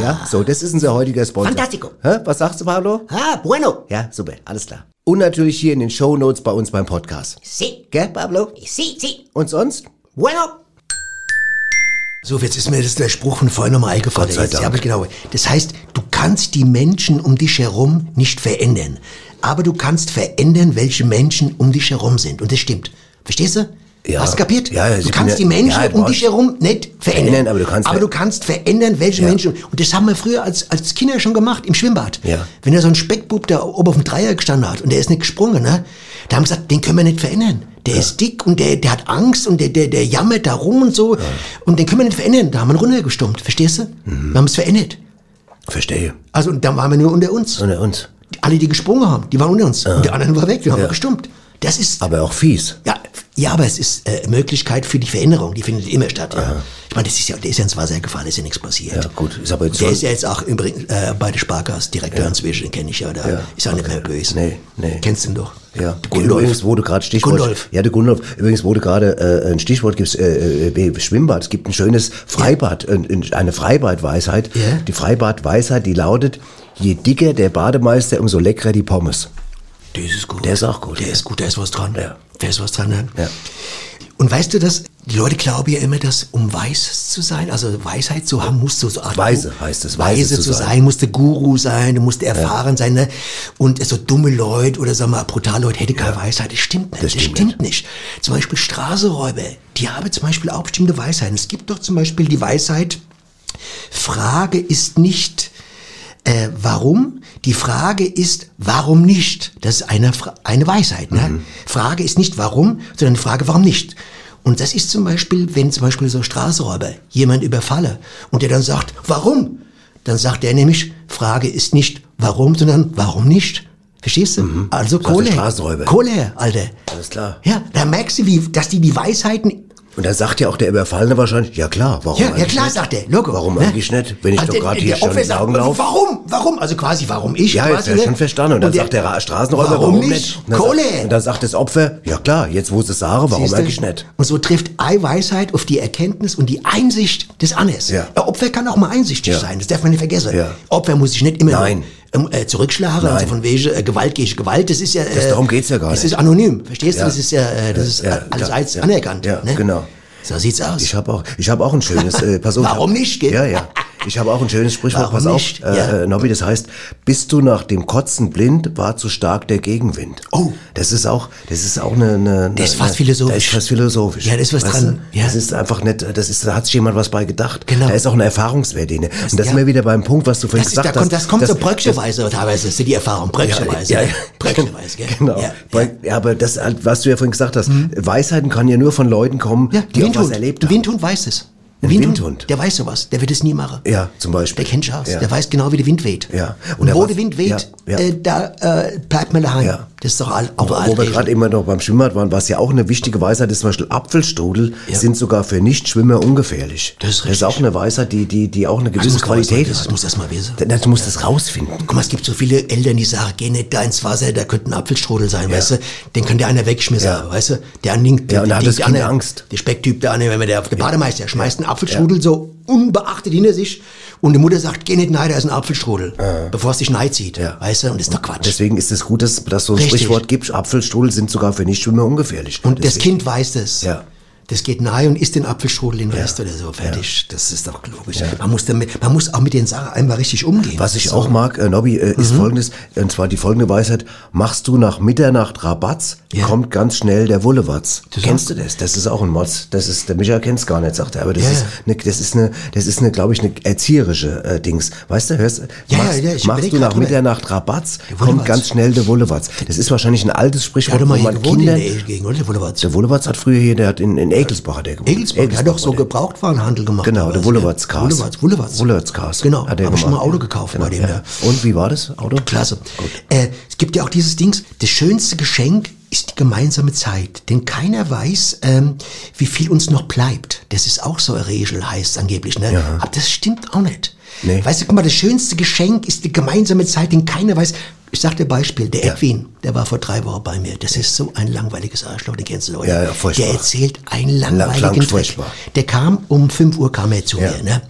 Ja, so, das ist unser heutiger Sponsor. Fantastico. Hä? Was sagst du, Pablo? Ah, bueno. Ja, super, alles klar. Und natürlich hier in den Show Notes bei uns beim Podcast. Sí. Gell, Pablo? Sí, sí. Und sonst? Bueno. So, jetzt ist mir das der Spruch von vorhin nochmal eingefallen. Gott sei Dank. genau. Das heißt, du kannst die Menschen um dich herum nicht verändern. Aber du kannst verändern, welche Menschen um dich herum sind. Und das stimmt. Verstehst du? Ja. Hast du kapiert? Ja, ja, du kannst die Menschen ja, um dich herum nicht verändern. Verändern, aber du kannst aber du kannst verändern, welche. Menschen. Und das haben wir früher als, als Kinder schon gemacht, im Schwimmbad. Ja. Wenn da so ein Speckbub da oben auf dem Dreier gestanden hat und der ist nicht gesprungen, ne? Da haben wir gesagt, den können wir nicht verändern. Der ist dick und der, der hat Angst und der, der, der jammert da rum und so. Und den können wir nicht verändern. Da haben wir ihn runtergestummt, verstehst du? Mhm. Wir haben es verändert. Verstehe. Also und dann waren wir nur unter uns. Unter uns. Die- Alle, die gesprungen haben, die waren unter uns. Und die anderen waren weg, die haben wir gestummt. Das ist, Aber auch fies. ja, ja, aber es ist äh, Möglichkeit für die Veränderung, die findet immer statt. Ja. Ich meine, das ist ja, der ist ja ins Wasser gefallen, ist ja nichts passiert. Ja, gut, ist aber jetzt der ist ja jetzt auch übrigens äh, bei der Sparkasse Direktor inzwischen, den kenne ich ja, da Ja, ist auch nicht mehr böse. Nee, nee. Kennst du ihn doch? Ja, Gundolf. übrigens wurde gerade Stichwort. Gundolf. Ja, der Gundolf. Übrigens wurde gerade äh, ein Stichwort gibt's äh, äh, Schwimmbad. Es gibt ein schönes Freibad, äh, eine Freibadweisheit. Ja. Die Freibadweisheit, die lautet: Je dicker der Bademeister, umso leckerer die Pommes. Der ist gut. Der ist auch gut, Der ja. ist gut, da ist was dran. Ja. Da ist was dran, ne? Ja. Und weißt du, dass die Leute glauben ja immer, dass um weiß zu sein, also Weisheit zu haben, musst du so Art Weise heißt es, weise Weise, zu zu sein. sein, musst du Guru sein, du musst erfahren sein, ne? Und so dumme Leute oder sag mal brutale Leute hätte keine Weisheit. Das stimmt nicht. Das Das, stimmt stimmt, nicht. Zum Beispiel Straßenräuber, die haben zum Beispiel auch bestimmte Weisheiten. Es gibt doch zum Beispiel die Weisheit, Frage ist nicht, äh, warum? Die Frage ist, warum nicht? Das ist eine, eine Weisheit. Ne? Frage ist nicht warum, sondern die Frage, warum nicht? Und das ist zum Beispiel, wenn zum Beispiel so Straßenräuber jemand überfalle und der dann sagt, warum? Dann sagt er nämlich, Frage ist nicht warum, sondern warum nicht? Verstehst du? Also Sagt der Kohle. Straßenräuber. Kohle, Alter. Alles klar. Ja, da merkst du, wie, dass die die Weisheiten Und da sagt ja auch der Überfallene wahrscheinlich: Ja klar, warum? ja, ja klar, nicht? sagt er. Logo. Warum ne? eigentlich nicht? Wenn ich Also doch gerade der- hier der schon in Augen laufe. Warum? Warum? Also quasi, warum ich? Ja, ist ja ne? schon verstanden. Und dann sagt der Ra- Straßenräuber, warum, warum, nicht? Und dann Kohle. Sagt, und dann sagt das Opfer, ja klar, jetzt wo sie es sagen, warum Siehst du? eigentlich nicht? Und so trifft eine Weisheit auf die Erkenntnis und die Einsicht des Anderes. Ja. Ein Opfer kann auch mal einsichtig Ja. sein, das darf man nicht vergessen. Ja. Opfer muss sich nicht immer Nein. Ähm, äh, zurückschlagen, Nein. also von wegen äh, Gewalt gegen Gewalt, das ist ja... Äh, Das- darum geht's ja gar Das nicht. ist anonym, verstehst Ja. du? Das ist ja, äh, das ist Ja, als Ja. anerkannt. Ja, ne? genau. So sieht's aus. Ich habe auch, ich habe auch ein schönes. Äh, pass auf, Warum hab, nicht, gell? Ja, ja. Ich habe auch ein schönes Sprichwort. Warum pass auf, Ja. äh, Nobby. Das heißt, bist du nach dem Kotzen blind, war zu stark der Gegenwind. Oh. das ist auch, das ist auch eine. eine Das ist fast philosophisch. Das ist fast philosophisch. Ja, da ist was Weißt dran. Du? Ja. Das ist einfach nicht. Das ist, da hat sich jemand was bei gedacht. Genau. Da ist auch ein Erfahrungswert in. Und da ja. sind wir wieder beim Punkt, was du vorhin Das, ist, da gesagt kommt, hast. das kommt dass- so bröckchenweise teilweise, ist die Erfahrung, bröckchenweise. Ja, ja? Bröckchenweise, gell? Genau. Ja, aber das, was du ja vorhin gesagt hast, Weisheiten kann ja nur von Leuten kommen, die auch Windhund. was erlebt haben. Windhund weiß es. Ein Windhund? Der weiß sowas, der wird es nie machen. Ja, zum Beispiel. Der kennt sich aus, Ja. der weiß genau, wie der Wind weht. Ja. Und, Und wo der Wind weht, Ja, ja. Äh, da äh, bleibt man daheim. Ja. Das ist doch all, auch Wo, wo wir gerade immer noch beim Schwimmbad waren, was ja auch eine wichtige Weisheit ist, zum Beispiel Apfelstrudel Ja. sind sogar für Nichtschwimmer ungefährlich. Das ist Das ist auch richtig. eine Weisheit, die, die, die auch eine gewisse Qualität erst mal- hat. Das mal wissen. Du musst das rausfinden. Guck mal, es gibt so viele Eltern, die sagen, geh nicht da ins Wasser, da könnte ein Apfelstrudel sein, weißt du? Den kann der einer wegschmissen, Ja. weißt du? Der anlinkt, Ja, und da hat das der Kind andere- Angst. Der Specktyp, der wenn man der, der Bademeister, der schmeißt einen Apfelstrudel so unbeachtet hinter sich und die Mutter sagt, geh nicht nein, da ist ein Apfelstrudel, bevor es dich neid zieht, Ja. weißt du? Und das ist doch Quatsch. Deswegen ist es gut, dass, dass so ein Richtig. Sprichwort gibt, Apfelstrudel sind sogar für Nichtschwimmer ungefährlich. und das Deswegen- Kind weiß das. Ja. Das geht nahe und isst den Apfelstrudel den Rest oder so, fertig. Das ist doch logisch. Man, muss damit, man muss auch mit den Sachen einmal richtig umgehen. Was ich So. auch mag, äh, Nobby, äh, Mhm. ist folgendes, und zwar die folgende Weisheit, machst du nach Mitternacht Rabatz, Ja. kommt ganz schnell der Wullewatz. Das Kennst du das? Das ist auch ein Mods. Das ist, der Micha kennt's gar nicht, sagt er, aber das Ja, ist, ja. ne, das ist eine, das ist eine, glaube ich, eine erzieherische äh, Dings. Weißt du, hörst, Ja, machst, ja, ja, ich machst du nach drüber. Mitternacht Rabatz, kommt ganz schnell der Wullewatz. Das ist wahrscheinlich ein altes Sprichwort, wo man gewohnt Kindern, in der Gegend, oder? Der Wullewatz. der Wullewatz hat früher hier, der hat in, in Egelsbach hat der gewohnt. Egelsburg, der hat doch so er. Gebrauchtwarenhandel gemacht. Genau, der ja? Wullewatz. Wullewatz Cars. Genau, er habe ich schon mal gemacht. Auto gekauft bei dem, ja. ja. Und wie war das Auto? Klasse. Äh, es gibt ja auch dieses Dings, das schönste Geschenk ist die gemeinsame Zeit. Denn keiner weiß, ähm, wie viel uns noch bleibt. Das ist auch so eine Regel, heißt angeblich. Ne? Aber das stimmt auch nicht. Nee. Weißt du, guck mal, das schönste Geschenk ist die gemeinsame Zeit, denn keiner weiß. Ich sag dir Beispiel, der Ja. Edwin, der war vor drei Wochen bei mir. Das ist so ein langweiliges Arschloch, den kennst du? Ja, ja, furchtbar. Der erzählt einen Lang- langweiligen Dreck. furchtbar. Der kam um 5 Uhr kam er zu Ja. mir, ne?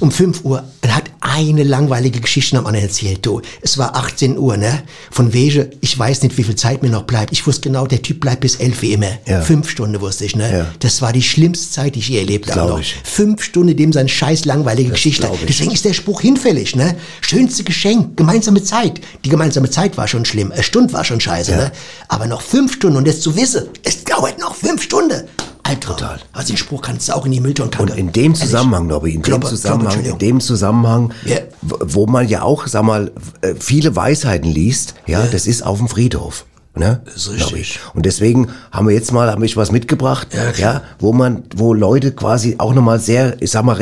Um 5 Uhr und hat eine langweilige Geschichte am anderen erzählt. Du, es war 18 Uhr, ne? Von wegen, ich weiß nicht, wie viel Zeit mir noch bleibt. Ich wusste genau, der Typ bleibt bis 11 wie immer. Ja. Fünf Stunden wusste ich, ne? Ja. Das war die schlimmste Zeit, die ich je erlebt habe. Glaub noch. ich. Fünf Stunden, dem sein scheiß langweilige Geschichte. glaub ich. Deswegen ist der Spruch hinfällig, ne? Schönste Geschenk, gemeinsame Zeit. Die gemeinsame Zeit war schon schlimm. Eine Stunde war schon scheiße, Ja. ne? Aber noch fünf Stunden und das zu wissen, es dauert noch fünf Stunden. Albtraum. Total. Also den Spruch kannst du auch in die Mülltonne Und kacken. in dem. Zusammenhang, Nobby, in dem Zusammenhang, in dem Zusammenhang, w- wo man ja auch, sag mal, äh, viele Weisheiten liest, ja, das ist auf dem Friedhof. Ne? Das ist richtig. Und deswegen haben wir jetzt mal, haben ich was mitgebracht, Ja, ja, wo man, wo Leute quasi auch nochmal sehr, ich sag mal,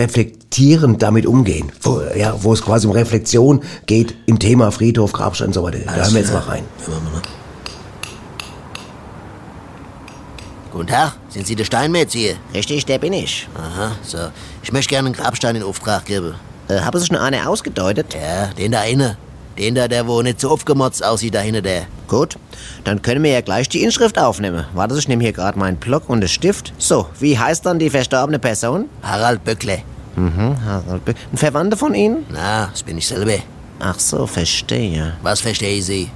reflektierend damit umgehen. Wo, ja, wo es quasi um Reflexion geht im Thema Friedhof, Grabstein und so weiter. Da hören wir jetzt mal rein. Guten Tag, sind Sie der Steinmetz hier? Richtig, der bin ich. Aha, so. Ich möchte gerne einen Grabstein in Auftrag geben. Äh, haben Sie schon eine ausgedeutet? Ja, den da inne. Den da, der wo nicht so aufgemotzt aussieht, da hinten der. Gut, dann können wir ja gleich die Inschrift aufnehmen. Warte, ich nehme hier gerade meinen Block und den Stift. So, wie heißt dann die verstorbene Person? Harald Böckle. Mhm, Harald Ein Verwandter von Ihnen? Na, das bin ich selber. Ach so, verstehe. Was verstehe Sie?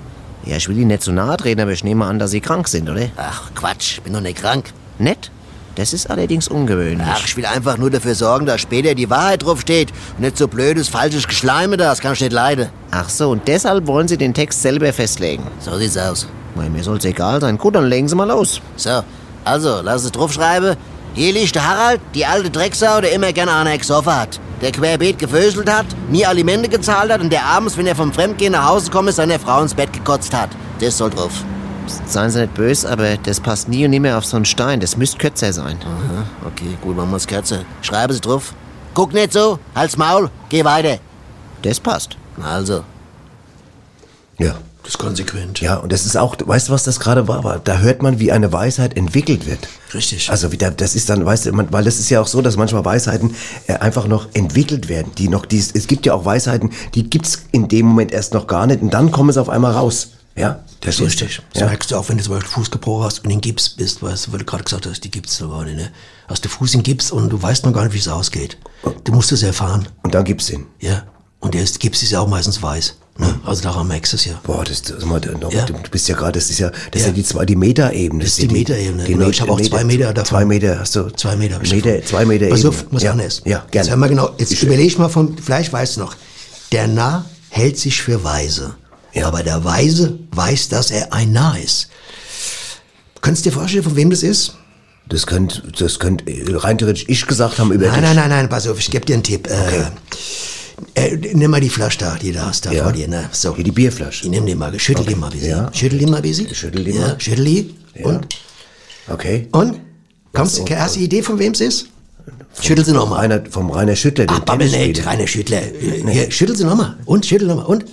Ja, ich will Ihnen nicht zu nahe treten, aber ich nehme an, dass Sie krank sind, oder? Ach, Quatsch, ich bin doch nicht krank. Nett? Das ist allerdings ungewöhnlich. Ach, ich will einfach nur dafür sorgen, dass später die Wahrheit drauf steht. Und nicht so blödes, falsches Geschleime da, das kann ich nicht leiden. Ach so, und deshalb wollen Sie den Text selber festlegen. So sieht's aus. Na, mir soll's egal sein. Gut, dann legen Sie mal los. So, also, lass es draufschreiben. Hier liegt der Harald, die alte Drecksau, der immer gerne eine gesoffen hat. Der querbeet geföselt hat, nie Alimente gezahlt hat und der abends, wenn er vom Fremdgehen nach Hause kommt, seine Frau ins Bett gekotzt hat. Das soll drauf. Seien Sie nicht böse, aber das passt nie und nimmer auf so einen Stein. Das müsste kürzer sein. Aha, okay, gut, machen wir's kürzer. Schreibe es drauf. Guck nicht so, halt's Maul, geh weiter. Das passt. Also, Ja. Das ist konsequent. Ja, und das ist auch, weißt du, was das gerade war? war? Da hört man, wie eine Weisheit entwickelt wird. Richtig. Also wieder, das ist dann, weißt du, man, weil das ist ja auch so, dass manchmal Weisheiten äh, einfach noch entwickelt werden, die noch, die, es gibt ja auch Weisheiten, die gibt's in dem Moment erst noch gar nicht und dann kommen sie auf einmal raus. Ja, Das ist richtig. Das Ja. merkst du auch, wenn du zum Beispiel Fuß gebrochen hast und in Gips bist, weißt du, weil du gerade gesagt hast, die Gips so gerade, ne? Hast du Fuß in Gips und du weißt noch gar nicht, wie es ausgeht. Du musst es erfahren. Und dann gibt's ihn. Ja. Und der ist, Gips ist ja auch meistens weiß. Also daran merkst du es ja. Boah, das, das, mal, du Ja. du bist ja gerade, das ist ja, das ist Ja. ja die zwei, die Metaebene. Das ist die Metaebene, genau. Ich habe auch zwei Meter davon. Zwei Meter hast du. Zwei Meter. Meter, zwei Meter Pass auf, was ja. anderes. Ja, Jetzt, gerne. hör mal genau, jetzt Ich- überlege ich mal von, vielleicht weißt du noch. Der Narr hält sich für weise. Ja. Aber der Weise weiß, dass er ein Narr ist. Könntest du dir vorstellen, von wem das ist? Das könnte, das könnte rein theoretisch ich gesagt haben über Nein, dich. nein, nein, nein, pass auf, ich gebe dir einen Tipp. Okay. Äh, äh, nimm mal die Flasche da, die da hast, da Ja. vor dir. Ne? So. Hier die Bierflasche. Ich nimm die mal, schüttel die mal bisschen. Ja. Schüttel die mal bisschen. Schüttel die ja, mal. Schüttel die. Ja. Und? Okay. Und? Kommst, und- hast du eine Idee, von wem es ist? Schüttel sie nochmal. Vom Rainer Schüttler, Ach, babbel nicht. Rainer Schüttler. Äh, Hier, schüttel sie nochmal. Und, schüttel nochmal. Und?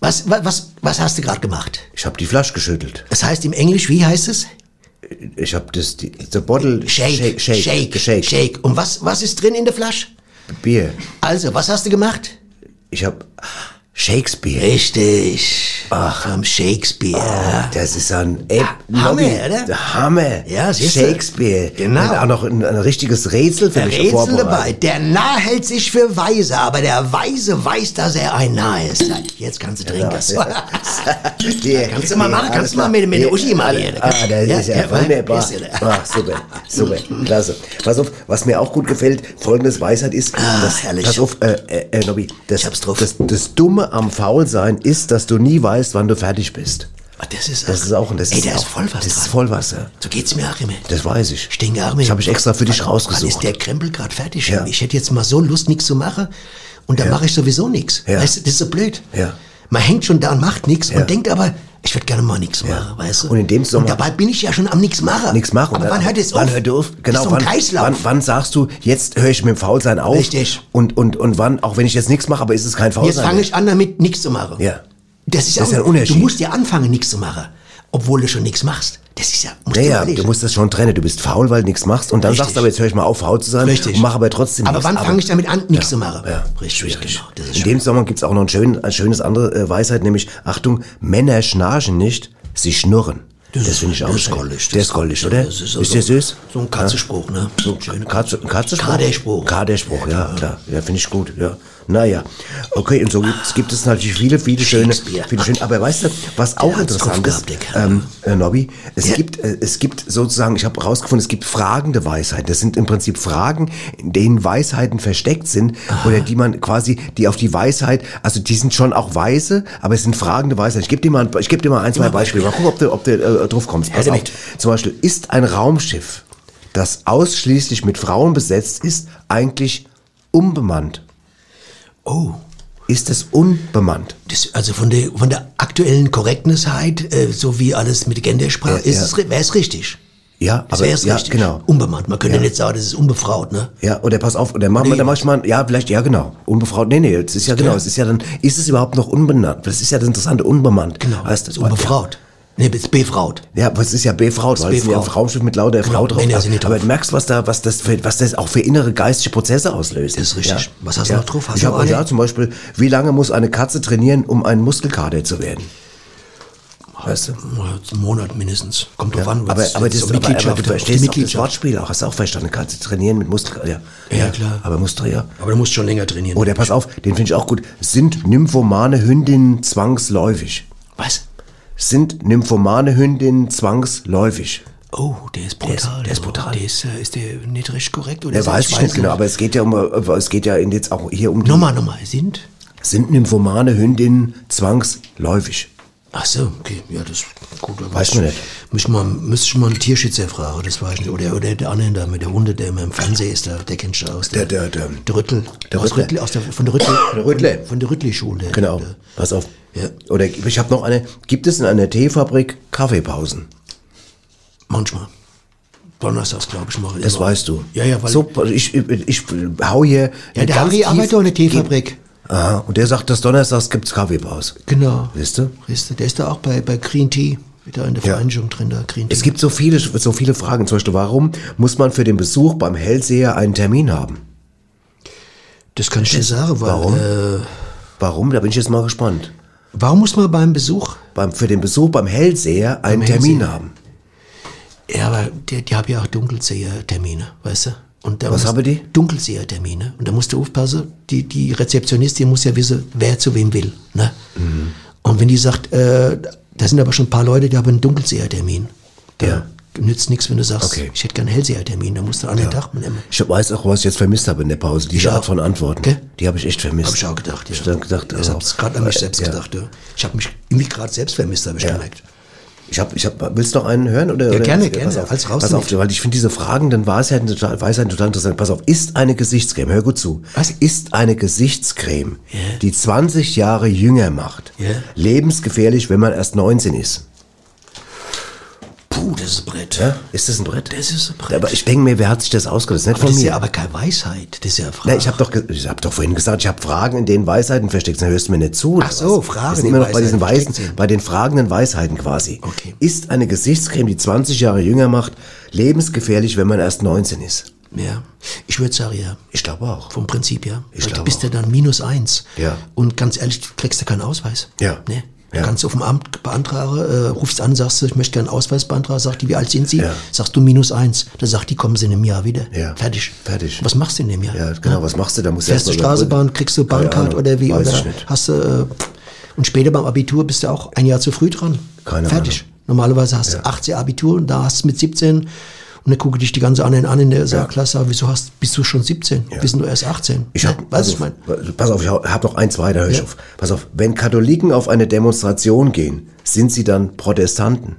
Was, was, was, hast du gerade gemacht? Ich habe die Flasche geschüttelt. Das heißt im Englisch, wie heißt es? Ich habe das, die, the bottle, Shake, shake, shake, shake, shake. Und was, was ist drin in der Flasche? Bier. Also, was hast du gemacht? Ich habe Shakespeare. Richtig. Ach, vom Shakespeare. Das ist ein Ey, Hammer, Nobby, oder? Der Hammer. Ja, siehst. Shakespeare. Genau. Hat auch noch ein, ein richtiges Rätsel für Der mich Rätsel dabei. Der Narr hält sich für weise, aber der Weise weiß, dass er ein Narr ist. Jetzt kannst du trinken. Die- Kannst du mal machen, kannst du mal mit- mit der. Uschi mal hier. Ah, das Ja, ist ja, ja, wunderbar. ja- Ah, super, super, klasse. Pass auf, was mir auch gut gefällt, folgendes Weisheit ist, Ah, dass, herrlich. pass auf, äh, äh, äh, Nobby, das, Ich hab's drauf. das, das Dumme am Faulsein ist, dass du nie weißt, wann du fertig bist. Ah, Das ist, Das ist auch, das Ey, ist da auch, ist voll was das ist voll was, ja. So geht's mir auch immer. Das weiß ich. Ich denke auch immer. Das habe ich extra für dich wann- Wann ist rausgesucht. der Krempel gerade fertig? Ja. Ich hätte jetzt mal so Lust, nichts zu machen. Und dann mache ich sowieso nichts. Ja. Weißt du, das ist so blöd. Ja. Man hängt schon da und macht nichts Ja. und denkt aber, ich würde gerne mal nichts machen, weißt du? Und in dem Und Zusammenhang- dabei bin ich ja schon am nichts machen. Nichts machen. Aber wann hört es auf? Wann hört ihr auf? Genau, so wann, wann, wann sagst du, jetzt höre ich mit dem Faulsein auf? Richtig. Und, und, und wann, auch wenn ich jetzt nichts mache, aber ist es kein Faulsein Jetzt fange ich an, damit nichts zu machen. Ja. Das ist, Das ist auch, ja ein Unterschied. Du musst ja anfangen, nichts zu machen, obwohl du schon nichts machst. Das ist ja, musst Ja, du ja, du musst das schon trennen. Du bist faul, weil du nichts machst. Und dann Richtig. sagst du aber, jetzt höre ich mal auf, faul zu sein. Richtig. Und mach aber trotzdem Aber nichts. wann fange ich damit an, nichts zu machen? Ja, Richtig, schwierig. genau. Das In dem Sommer gibt's auch noch ein, schön, ein schönes andere äh, Weisheit, nämlich, Achtung, Männer schnarchen nicht, sie schnurren. Das, finde ich auch das goldig. Der ist goldig, oder? Das ist, ist der süß? So ein Katzenspruch, ne? So ein Katze, Katzenspruch? Kaderspruch. Kaderspruch, ja, klar. Ja, finde ich gut, ja. Naja, okay, und so gibt, gibt es natürlich viele, viele schöne, viele schöne, aber weißt du, was auch hat's interessant ist, gehabt, der ähm, äh, Nobby, es Ja. gibt, äh, es gibt sozusagen, ich habe herausgefunden, es gibt fragende Weisheiten. Das sind im Prinzip Fragen, in denen Weisheiten versteckt sind oder die man quasi, die auf die Weisheit, also die sind schon auch weise, aber es sind fragende Weisheiten. Ich gebe dir mal, ein- ich gebe dir mal ein, zwei mal Beispiele. Mal gucken, ob du, ob du äh, drauf kommst. Pass auf. Zum Beispiel, ist ein Raumschiff, das ausschließlich mit Frauen besetzt ist, eigentlich unbemannt? Oh. Ist es unbemannt? Das, also von der, von der aktuellen Korrektnessheit, äh, so wie alles mit Gendersprache, Ja, ist ja. es, wäre es richtig. Ja, Das aber ja, richtig. genau. Unbemannt. Man könnte Ja. nicht sagen, das ist unbefraut, ne? Ja, oder pass auf, oder machen wir Nee. dann manchmal, ja, vielleicht, ja, genau, unbefraut, nee, nee, es ist ja genau, es ist ja dann, ist es überhaupt noch unbenannt? Das ist ja das Interessante, unbemannt. Genau. Heißt, das ist unbefraut. Nee, das ist befraut. Ja, aber es ist ja befraut, weil es ist ja ein. Raumschiff mit lauter Genau, Frau drauf. Männer sind nicht aber du merkst, was da, was das für, was das auch für innere geistige Prozesse auslöst. Das ist richtig. Ja. Was hast du ja. noch drauf? Hast ich habe ja zum Beispiel, wie lange muss eine Katze trainieren, um ein Muskelkater zu werden? Weißt du? Ja, Einen Monat mindestens. Kommt drauf Ja, an. was- aber, aber, das, so aber, aber du verstehst auch das. Wortspiel auch. Hast du auch verstanden? Kannst du trainieren mit Muskel? Ja, Ja, klar. Aber musst du ja. Aber du musst schon länger trainieren. Oder pass auf, den finde ich auch gut. Sind nymphomane Hündinnen zwangsläufig? Was? Sind nymphomane Hündinnen zwangsläufig? Oh, der ist brutal. Der ist- der ist brutal. Der ist, äh, ist der nicht recht korrekt? Oder Der ist- weiß ich nicht genau, aber es geht ja um, äh, es geht ja jetzt auch hier um die, Nochmal, nochmal. Sind? sind nymphomane Hündinnen zwangsläufig? Ach so, okay. Ja, das ist gut. Weiß man nicht. Müsste man, müsste ich mal einen Tierschützer fragen, das weiß ich nicht. Oder, oder der andere da mit der Hunde, der immer im Fernsehen ist, der, der kennst du aus. Der- der- der- der Rüttel. der aus. Rüttli, aus der, von der Rüttli. Der Rüttler. Von, der Rüttli-Schule. der- Genau, Der, pass auf. Ja. Oder ich habe noch eine, gibt es in einer Teefabrik Kaffeepausen? manchmal. Donnerstags, glaube ich, mache ich Das immer. weißt du. Ja, ja, weil. so, ich, ich, ich hau hier. ja, der Harry arbeitet auch in der Teefabrik. Aha, und der sagt, dass donnerstags gibt's Kaffeepause. Genau. Siehst du? Siehst du, der ist da auch bei, bei Green Tea, wieder in der Ja. Vereinigung drin, da Green Tea. Es gibt so viele, so viele Fragen. Zum Beispiel, warum muss man für den Besuch beim Hellseher einen Termin haben? das kann ich dir sagen, weil. Warum? Äh, Warum? Da bin ich jetzt mal gespannt. Warum muss man beim Besuch Beim, für den Besuch beim Hellseher einen Beim Termin Hellseher. haben. Ja, aber die, die haben ja auch Dunkelseher-Termine, weißt du? Und da Was haben die? Dunkelsehertermine. Und da musst du aufpassen, die, die Rezeptionistin muss ja wissen, wer zu wem will. Ne? Mhm. Und wenn die sagt, äh, da sind aber schon ein paar Leute, die haben einen Dunkelsehertermin. Ja. Nützt nichts, wenn du sagst, Okay. ich hätte gerne einen Hellsehertermin, da musst du an den Tag nehmen. Ich weiß auch, was ich jetzt vermisst habe in der Pause. Diese Ich Art auch. von Antworten. Gell? Die habe ich echt vermisst. Habe ich auch gedacht, ja. Ich habe gedacht, ich also, habe es gerade an mich selbst ja. gedacht. Ja. Ich habe mich irgendwie gerade selbst vermisst, habe ich Ja. gemerkt. Ich hab, ich hab, willst du noch einen hören? Oder, Ja, oder gerne, pass gerne. Auf, Als raus pass auf, weil ich finde diese fragenden Weisheiten total, Weisheiten total interessant. Pass auf, ist eine Gesichtscreme, hör gut zu, Was? ist eine Gesichtscreme, Ja. die 20 Jahre jünger macht, Ja. lebensgefährlich, wenn man erst 19 ist. Puh, das ist ein Brett. Ja? Ist das ein Brett? Das ist ein Brett. Aber ich denke mir, wer hat sich das ausgedacht? Das ist nicht aber von das ist mir. ja aber keine Weisheit. Das ist ja eine Frage. Na, ich habe doch, ich hab doch vorhin gesagt, ich habe Fragen, in denen Weisheiten versteckt sind. Dann hörst du mir nicht zu. Ach so, was? Fragen, Wir sind immer noch bei diesen Weisen, bei den fragenden Weisheiten quasi. Okay. Ist eine Gesichtscreme, die 20 Jahre jünger macht, lebensgefährlich, wenn man erst 19 ist? Ja, ich würde sagen, ja. Ich glaube auch. Vom Prinzip, ja. Ich Weil du glaube bist ja dann minus eins. Ja. Und ganz ehrlich, du kriegst ja keinen Ausweis. Ja. Ne? Du Ja. kannst auf dem Amt beantragen, äh, rufst an, sagst du, ich möchte gerne einen Ausweis beantragen, sagt die, wie alt sind sie? Ja. Sagst du minus eins. Da sagt die, kommen sie in einem Jahr wieder. Ja. Fertig. Fertig. Was machst du in dem Jahr? Ja, genau, was machst du? Da musst du Fährst du Straßenbahn, kriegst du Keine Bahncard Ahnung. oder wie? Weiß oder hast du, äh, und später beim Abitur bist du auch ein Jahr zu früh dran. Keine Fertig. Ahnung. Normalerweise hast du 18 Abitur und da hast du mit 17 und dann gucke dich die ganze anderen an in der Saarklasse, sagen, wieso hast, bist du schon 17? Bist du erst 18? Ich hab, Ne? pass, Weißt du, auf, ich mein? pass auf, ich habe noch eins weiter, hör ich Ja. auf. Pass auf, wenn Katholiken auf eine Demonstration gehen, sind sie dann Protestanten?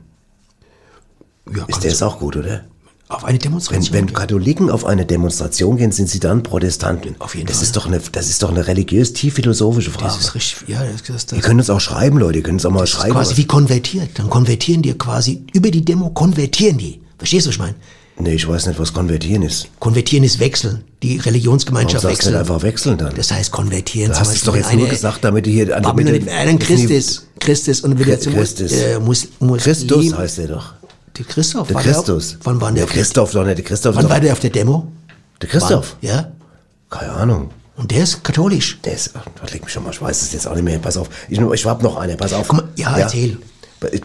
Ja, Ist der ist auch gut, oder? auf eine Wenn, Demonstration. wenn gehen. Katholiken auf eine Demonstration gehen, sind sie dann Protestanten. Auf jeden das Fall. Ist doch eine, das ist doch eine religiös tief philosophische Frage. das ist richtig, ja, das, das, das, Ihr könnt uns auch schreiben, Leute. Ihr könnt uns auch mal das ist schreiben. quasi was- wie konvertiert. Dann konvertieren die quasi, über die Demo konvertieren die. Verstehst du, was ich meine? nee, ich weiß nicht, was konvertieren ist. Konvertieren ist wechseln. Die Warum Religionsgemeinschaft du wechseln. nicht einfach wechseln dann? Das heißt konvertieren. du hast es doch jetzt nur gesagt, damit du hier... Wenn damit er ein Christ ist, Christ ist und wieder zum Christus. äh, muss, muss Christus heißt er doch. Der Christoph. Der Christus. Der, wann war der? Der Christoph, doch nicht. Der Christoph Wann war der auf der Demo? Der Christoph? Wann? Ja. Keine Ahnung. Und der ist katholisch. Der ist, leg mich schon mal, ich weiß es jetzt auch nicht mehr. Pass auf, ich, ich hab noch eine, pass auf. Mal, ja, erzähl.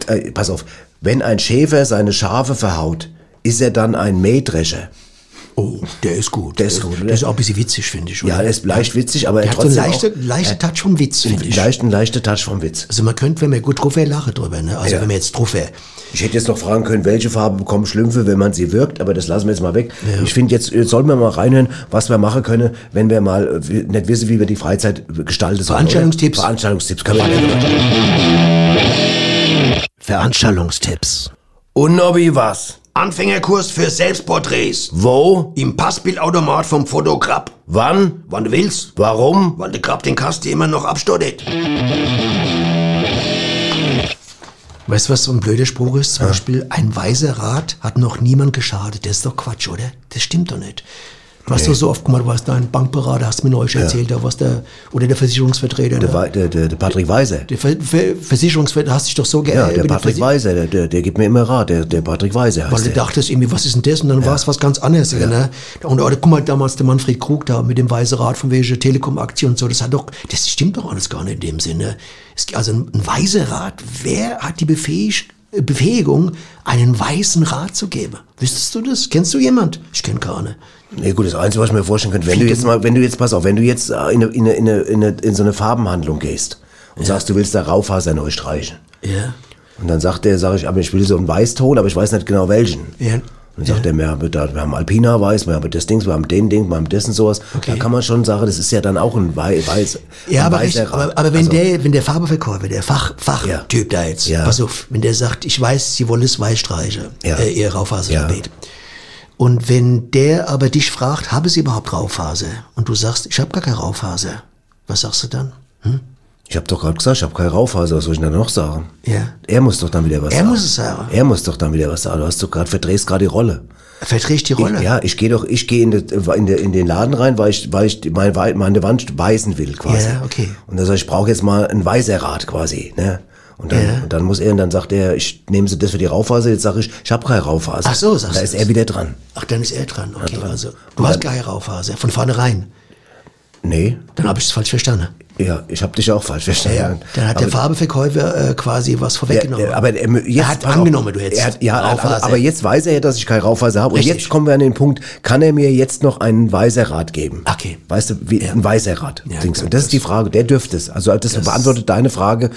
Äh, Pass auf, wenn ein Schäfer seine Schafe verhaut, ist er dann ein Mähdrescher. Oh, der ist gut. Der ist gut, Der ist auch ein bisschen witzig, finde ich. Ja, oder? der ist leicht witzig, aber Der er hat so einen leichten auch, leichte Touch vom Witz, finde ich. leichten Touch vom Witz. Also man könnte, wenn man gut drauf wäre, lachen drüber. Ne? Also Ja. wenn man jetzt drauf wäre. Ich hätte jetzt noch fragen können, welche Farbe bekommen Schlümpfe, wenn man sie wirkt, aber das lassen wir jetzt mal weg. Ich finde, jetzt, jetzt sollten wir mal reinhören, was wir machen können, wenn wir mal äh, nicht wissen, wie wir die Freizeit gestalten sollen. oder? Veranstaltungstipps. Veranstaltungstipps. Können wir Veranstaltungstipps. Und Nobby, was? Anfängerkurs für Selbstporträts. Wo? Im Passbildautomat vom Fotograf. Wann? Wann du willst. Warum? Weil der Grab den Kasten immer noch abstottet. Weißt du, was so ein blöder Spruch ist? Zum Beispiel, ein weiser Rat hat noch niemand geschadet. Das ist doch Quatsch, oder? Das stimmt doch nicht. Du hast doch so oft, guck mal, du warst dein Bankberater, hast mir neulich erzählt, da warst der, oder der Versicherungsvertreter. Der, Der, Wei- der, der, der Patrick Weiser. der Ver Ver Versicherungsvertreter hast dich doch so Ja, geärgert. der über die Patrick Weiser, der, der, der gibt mir immer Rat, der, der Patrick Weiser Weil heißt du der. dachtest irgendwie, was ist denn das? Und dann war es was ganz anderes. Ne? Und oder, guck mal, damals der Manfred Krug da mit dem Weißen Rat von welcher Telekom-Aktie und so, das hat doch, das stimmt doch alles gar nicht in dem Sinne. Es, also ein, ein weißer Rat, wer hat die Befähig, äh, Befähigung, einen weißen Rat zu geben? Wüsstest du das? Kennst du jemand? Ich kenne keine. Nee, gut, das Einzige, was ich mir vorstellen könnte, wenn du jetzt mal, wenn du jetzt, pass auf, wenn du jetzt äh, in, eine, in, eine, in, eine, so eine Farbenhandlung gehst und sagst, du willst da Raufaser neu streichen. Ja. Und dann sagt der, sag ich, aber ich will so einen Weißton, aber ich weiß nicht genau welchen. Ja. Und dann sagt er, wir haben, wir haben Alpina Weiß, wir haben das Ding, wir haben den Ding, wir haben das und sowas. Okay. Da kann man schon sagen, das ist ja dann auch ein Wei- Weiß. Ja, ein aber, Rat. aber, aber wenn Also, der, wenn der Farbeverkäufer, der Fach, Ja. Fachtyp da jetzt, Ja. pass auf, wenn der sagt, ich weiß, Sie wollen es weiß streichen, Ja. äh, Ihr Raufasergebet. Und wenn der aber dich fragt, habe Sie überhaupt Raufaser? Und du sagst, ich habe gar keine Raufaser. Was sagst du dann? Ich habe doch gerade gesagt, ich habe keine Raufaser, was soll ich denn da noch sagen? Ja. Er muss doch dann wieder was Er sagen. muss es sagen. Er muss doch dann wieder was sagen. Du hast doch gerade, verdrehst gerade die Rolle. Verträgt die Rolle. Ich, ja, ich gehe doch, ich gehe in, in, in den Laden rein, weil ich, weil ich meine, meine Wand weißen will quasi. Ja, okay. Und dann sag ich, ich brauche jetzt mal ein weißer Rad quasi, ne? Und dann, Ja. und dann muss er, und dann sagt er, ich nehme Sie das für die Raufaser, jetzt sage ich, ich habe keine Raufaser. Ach so, sagst Da du ist das. er wieder dran. Ach, dann ist er dran. Okay, dran. also du hast keine Raufaser. Von vornherein. Nee, Dann habe ich es falsch verstanden. Ja, ich habe dich auch falsch verstanden. Dann hat der Farbeverkäufer äh, quasi was Ja, vorweggenommen. der- aber er, jetzt, Er hat pass auf, angenommen, du hättest er hat, Ja, Raufaser. aber, aber jetzt weiß er ja, dass ich keine Raufaser habe. Und jetzt kommen wir an den Punkt, kann er mir jetzt noch einen Weiserrat geben? Okay. Weißt du, wie, ein Weiserrat. Ja, Dings. gut, Und das ist die Frage, der dürfte es. Also das, beantwortet deine Frage,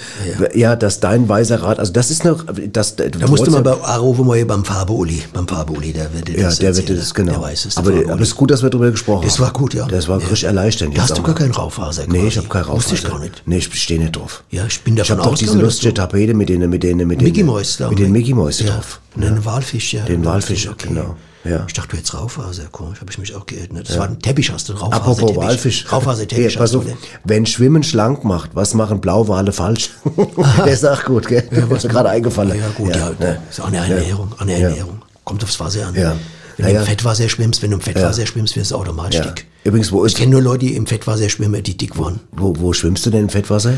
ja. dass dein Weiserrat, also das ist eine, das, da musst du mal bei Arufe mal beim Farbe-Uli, beim Farbe-Uli, der wird dir ja, das der wird erzählen. das, genau. Der weiß es. aber, aber es ist gut, dass wir darüber gesprochen Das haben. war gut, ja. Das war Ja. richtig erleichternd. Da hast du gar keinen Raufaser Nee, ich habe keinen Raufaser. Wusste ich gar nicht. Nee, ich stehe nicht drauf. Ja, ich bin Ich davon habe doch diese lustige du- Tapete mit den, mit den, mit den, Mickey Mouse da. mit den Mickey Mouse ja. drauf. Und einen Walfisch, ja. Den Ja, Walfisch, okay. genau. Ja. Ich dachte, du hättest Raufaser, komisch, habe ich mich auch geirrt. Ne? Das war ein Teppich, hast du, ein Raufaser. Apropos Walfisch. Raufaser-Teppich Hey, pass auf, ne? wenn Schwimmen schlank macht, was machen Blauwale falsch? Der ist auch gut, gell? Der ist mir gerade eingefallen. Ja, gut, ja. ne? Ist auch eine Ernährung, eine Ja. Ernährung. Kommt aufs Wasser an. Ja. Wenn Ja, du im Fettwasser schwimmst, wenn du im Fettwasser schwimmst, wirst du automatisch dick. Übrigens, wo Ich ist, kenne nur Leute, die im Fettwasser schwimmen, die dick waren. wo, wo schwimmst du denn im Fettwasser?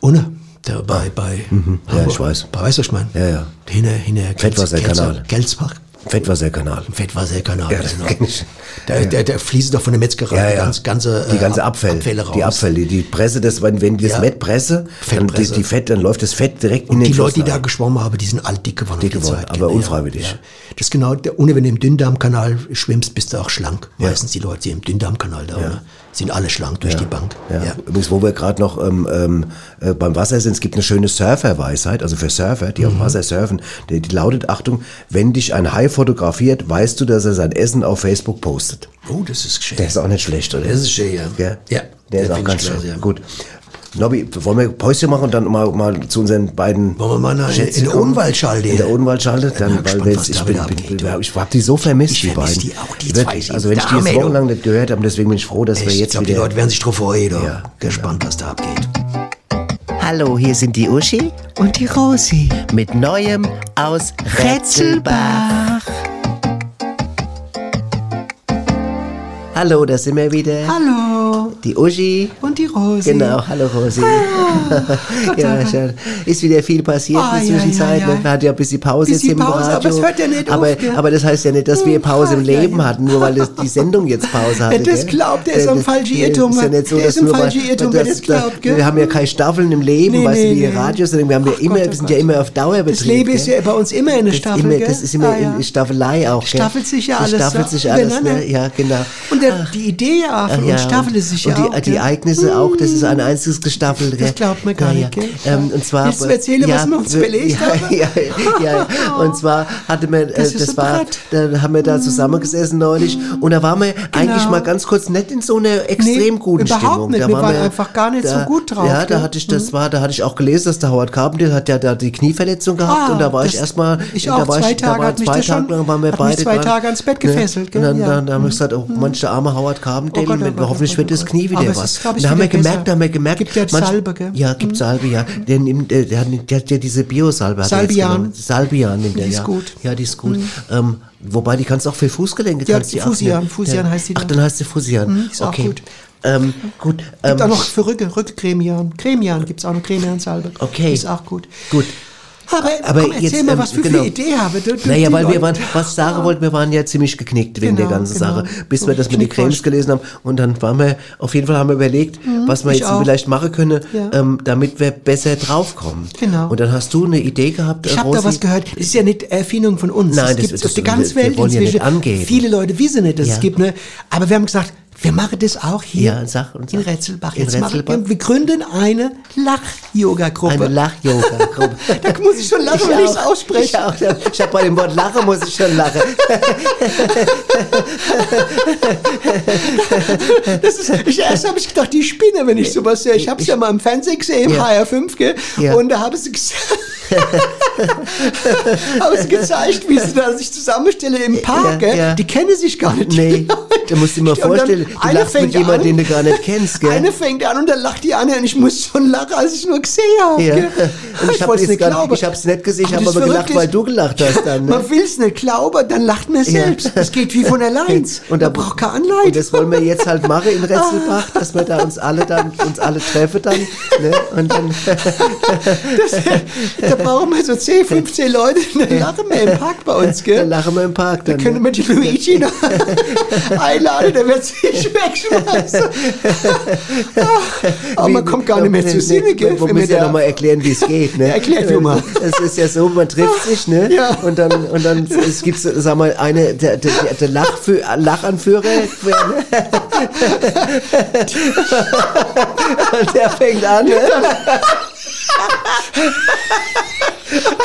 Ohne. Da bei, bei Ah. Ja, ich weiß. Bei, weißt du, was ich meine? Ja, ja. Hinter, hinter Fettwasserkanal. Gelsbach. Fettwasserkanal. Fettwasserkanal. Ja, genau. kenn ich. Da, da, da fließt doch von der Metzgerei Ja, die ja. ganze, ganze, die äh, ganze Ab- Abfälle, raus. die Abfälle, die Presse, das, wenn, wenn die das Ja. Met presse, dann die, die Fett, dann läuft das Fett direkt in Und den die Leute, die da geschwommen haben, die sind alt dick geworden. Dick die geworden, Zeit, aber genau, unfreiwillig. Ja. Das ist genau, ohne wenn du im Dünndarmkanal schwimmst, bist du auch schlank. Meistens die Leute, die im Dünndarmkanal da sind alle schlank durch die Bank. Ja. Übrigens, wo wir gerade noch ähm, ähm, äh, beim Wasser sind, es gibt eine schöne Surferweisheit, also für Surfer, die Mhm. auf Wasser surfen, die, die lautet, Achtung, wenn dich ein Hai fotografiert, weißt du, dass er sein Essen auf Facebook postet. Oh, das ist schön. Der ist auch nicht schlecht, oder? Das ist schön, ja. Ja, Der ist den auch ganz schön. ja. Gut. Nobby, wollen wir Päuschen machen und dann mal, mal zu unseren beiden Wollen wir mal nach- Schätzchen in der kommen? Odenwaldschalte? In der Odenwaldschalte, bin dann, mal weil gespannt, wir jetzt, was ich bin, bin, bin, ich hab die so vermisst, Ich die vermiss beiden. die auch, die Wirklich. zwei, Also die wenn ich die jetzt wochenlang nicht gehört habe, deswegen bin ich froh, dass wir Ich jetzt glaube, die. Leute werden sich drauf freuen. Ja, Ja, Gespannt, was da abgeht. Hallo, hier sind die Uschi und die Rosi mit Neuem aus Rätselbach. Hallo, da sind wir wieder. Hallo. Die Uschi. Und die Rosi. Genau, hallo Rosi. ja, schön. Ist wieder viel passiert Ah, in der ja, Zwischenzeit. ja, ja. ne? Wir hatten ja ein bisschen Pause Bisschen jetzt im Pause, Radio. aber es hört ja nicht aber, auf, aber das heißt ja nicht, dass wir Pause im Ah, ja, Leben ja. hatten, nur weil das, die Sendung jetzt Pause hatte. Wer das glaubt, der ist am Das- falschen das Irrtum. Ist ja nicht so, Der ist am falschen Irrtum, wer das glaubt, gell? Wir haben ja keine Staffeln im Leben, Nee, weißt nee, du, wie nee. Radio, sondern wir haben ja Ach immer, Gott, oh wir sind ja immer auf Dauerbetrieb. Das Leben ist ja bei uns immer eine Staffel, das ist immer Ah, ja. in Staffelei auch. gell? Staffelt sich ja alles Staffelt so sich alles, ne? Ja, genau. Und der, die Idee ja auch von uns staffelt es sich und ja die, auch. die? Ereignisse auch, das ist ein einziges gestaffelt. gell? glaubt man gar ja, nicht? Ja. Ähm, und zwar, Willst du erzählen, was wir uns belegt ja, haben? Ja, ja, ja. Und zwar hatte man, äh, Das das, ist ein war, Brett. da haben wir da zusammengesessen neulich und da waren wir eigentlich mal ganz kurz nicht in so einer extrem guten Genau. überhaupt Stimmung. nicht. Da Wir waren einfach gar nicht so gut drauf, Ja, da? Mhm. hatte ich, das war, da hatte ich auch gelesen, dass der Howard Carpenter hat ja da die Knieverletzung gehabt Ah, und da war ich das- erstmal, ich da auch. war Zwei ich, da war zwei das Tage lang waren wir beide zwei. Tage ans Bett gefesselt, gell? Und dann, Ja. dann, dann haben wir gesagt, oh, manch der arme Howard Carpendale, Oh Gott, oh mit- Gott, hoffentlich oh wird Gott, das oh Knie Gott. wieder was. ist, da haben wir gemerkt, da haben wir gemerkt, Gibt ja Salbe, gell? Ja, gibt Salbe, ja. Der nimmt, der, hat, der hat ja diese Biosalbe. Salbian. Salbian nimmt er, Die ist ja. gut. Ja, die ist gut. Ähm, wobei, die kannst du auch für Fußgelenke. Ja, die Fusian. Fusian Ja. heißt die Ach, dann. heißt sie Fusian. Mhm, ist auch okay. gut. Ähm, gut. Gibt Ähm, auch noch für Rücke, Rückcremian. Cremian gibt es auch noch Cremian-Salbe. Okay. Ist auch gut. Gut. Aber, Aber komm, erzähl jetzt, mal, ähm, was wir genau. für Idee haben. Du, du, Naja, weil wir waren, was ich sagen wollte, wir waren ja ziemlich geknickt wegen Genau, der ganzen genau. Sache, bis So wir das mit den. Cremes gelesen haben. Und dann waren wir, auf jeden Fall haben wir überlegt, was wir jetzt auch. vielleicht machen können, Ja. ähm, damit wir besser draufkommen. Genau. Und dann hast du eine Idee gehabt, Ich habe da was gehört. Das ist ja nicht Erfindung von uns. Nein, es das- gibt das- auf der wir- ganzen wir Welt wollen ja nicht inzwischen. angeben. Viele Leute wissen nicht, dass Ja. es gibt. Ne? Aber wir haben gesagt, wir machen das auch hier Ja, sag und in sag. Rätselbach. In Jetzt machen Rätselbach? wir, gründen eine Lach-Yoga-Gruppe. eine Lach-Yoga-Gruppe. Da muss ich schon lachen, wenn ich es ausspreche. Ich, auch. ich habe bei dem Wort Lachen muss ich schon lachen. Das ist, ich, erst habe ich gedacht, die Spinne, wenn ich sowas sehe. Ich habe es ja mal im Fernsehen gesehen, im Ja. HR5, gell? Ja. Und da haben sie gesagt, haben sie gezeigt, wie sie da sich zusammenstellen im Park, Ja, ja. Die kennen sich gar nicht. Nee, du musst dir mal vorstellen, du eine lachst mit fängt jemandem, an, den du gar nicht kennst, gell? Eine fängt an und dann lacht die andere und ich muss schon lachen, als ich nur gesehen habe. Ja. Und ich, ich habe wollte es nicht glauben. ich habe es nicht gesehen, ich habe das aber gelacht, Verrückte weil ist, du gelacht hast dann. Ne? Man will es nicht glauben, dann lacht man selbst. Das geht wie von allein. Und da braucht keine Anleitung. Und das wollen wir jetzt halt machen in Retzelbach, dass wir da uns alle dann uns alle treffen dann, ne? Und dann Da brauchen wir so 10, 15 Leute, dann lachen wir im Park bei uns, dann gell? lachen wir im Park Da dann. können ne? wir die Luigi noch einlade, der wird sich wegschmeißen. Aber man kommt gar nicht mehr zu Sinne, gell? Wir müssen ja nochmal erklären, wie es geht. Ne? Erklärt du mal. Es ist ja so, man trifft sich, ne? Ja. Und dann, und dann es gibt, sag mal, eine, der, der, der Lachfü Lachanführer, ne? Und der fängt an, ne?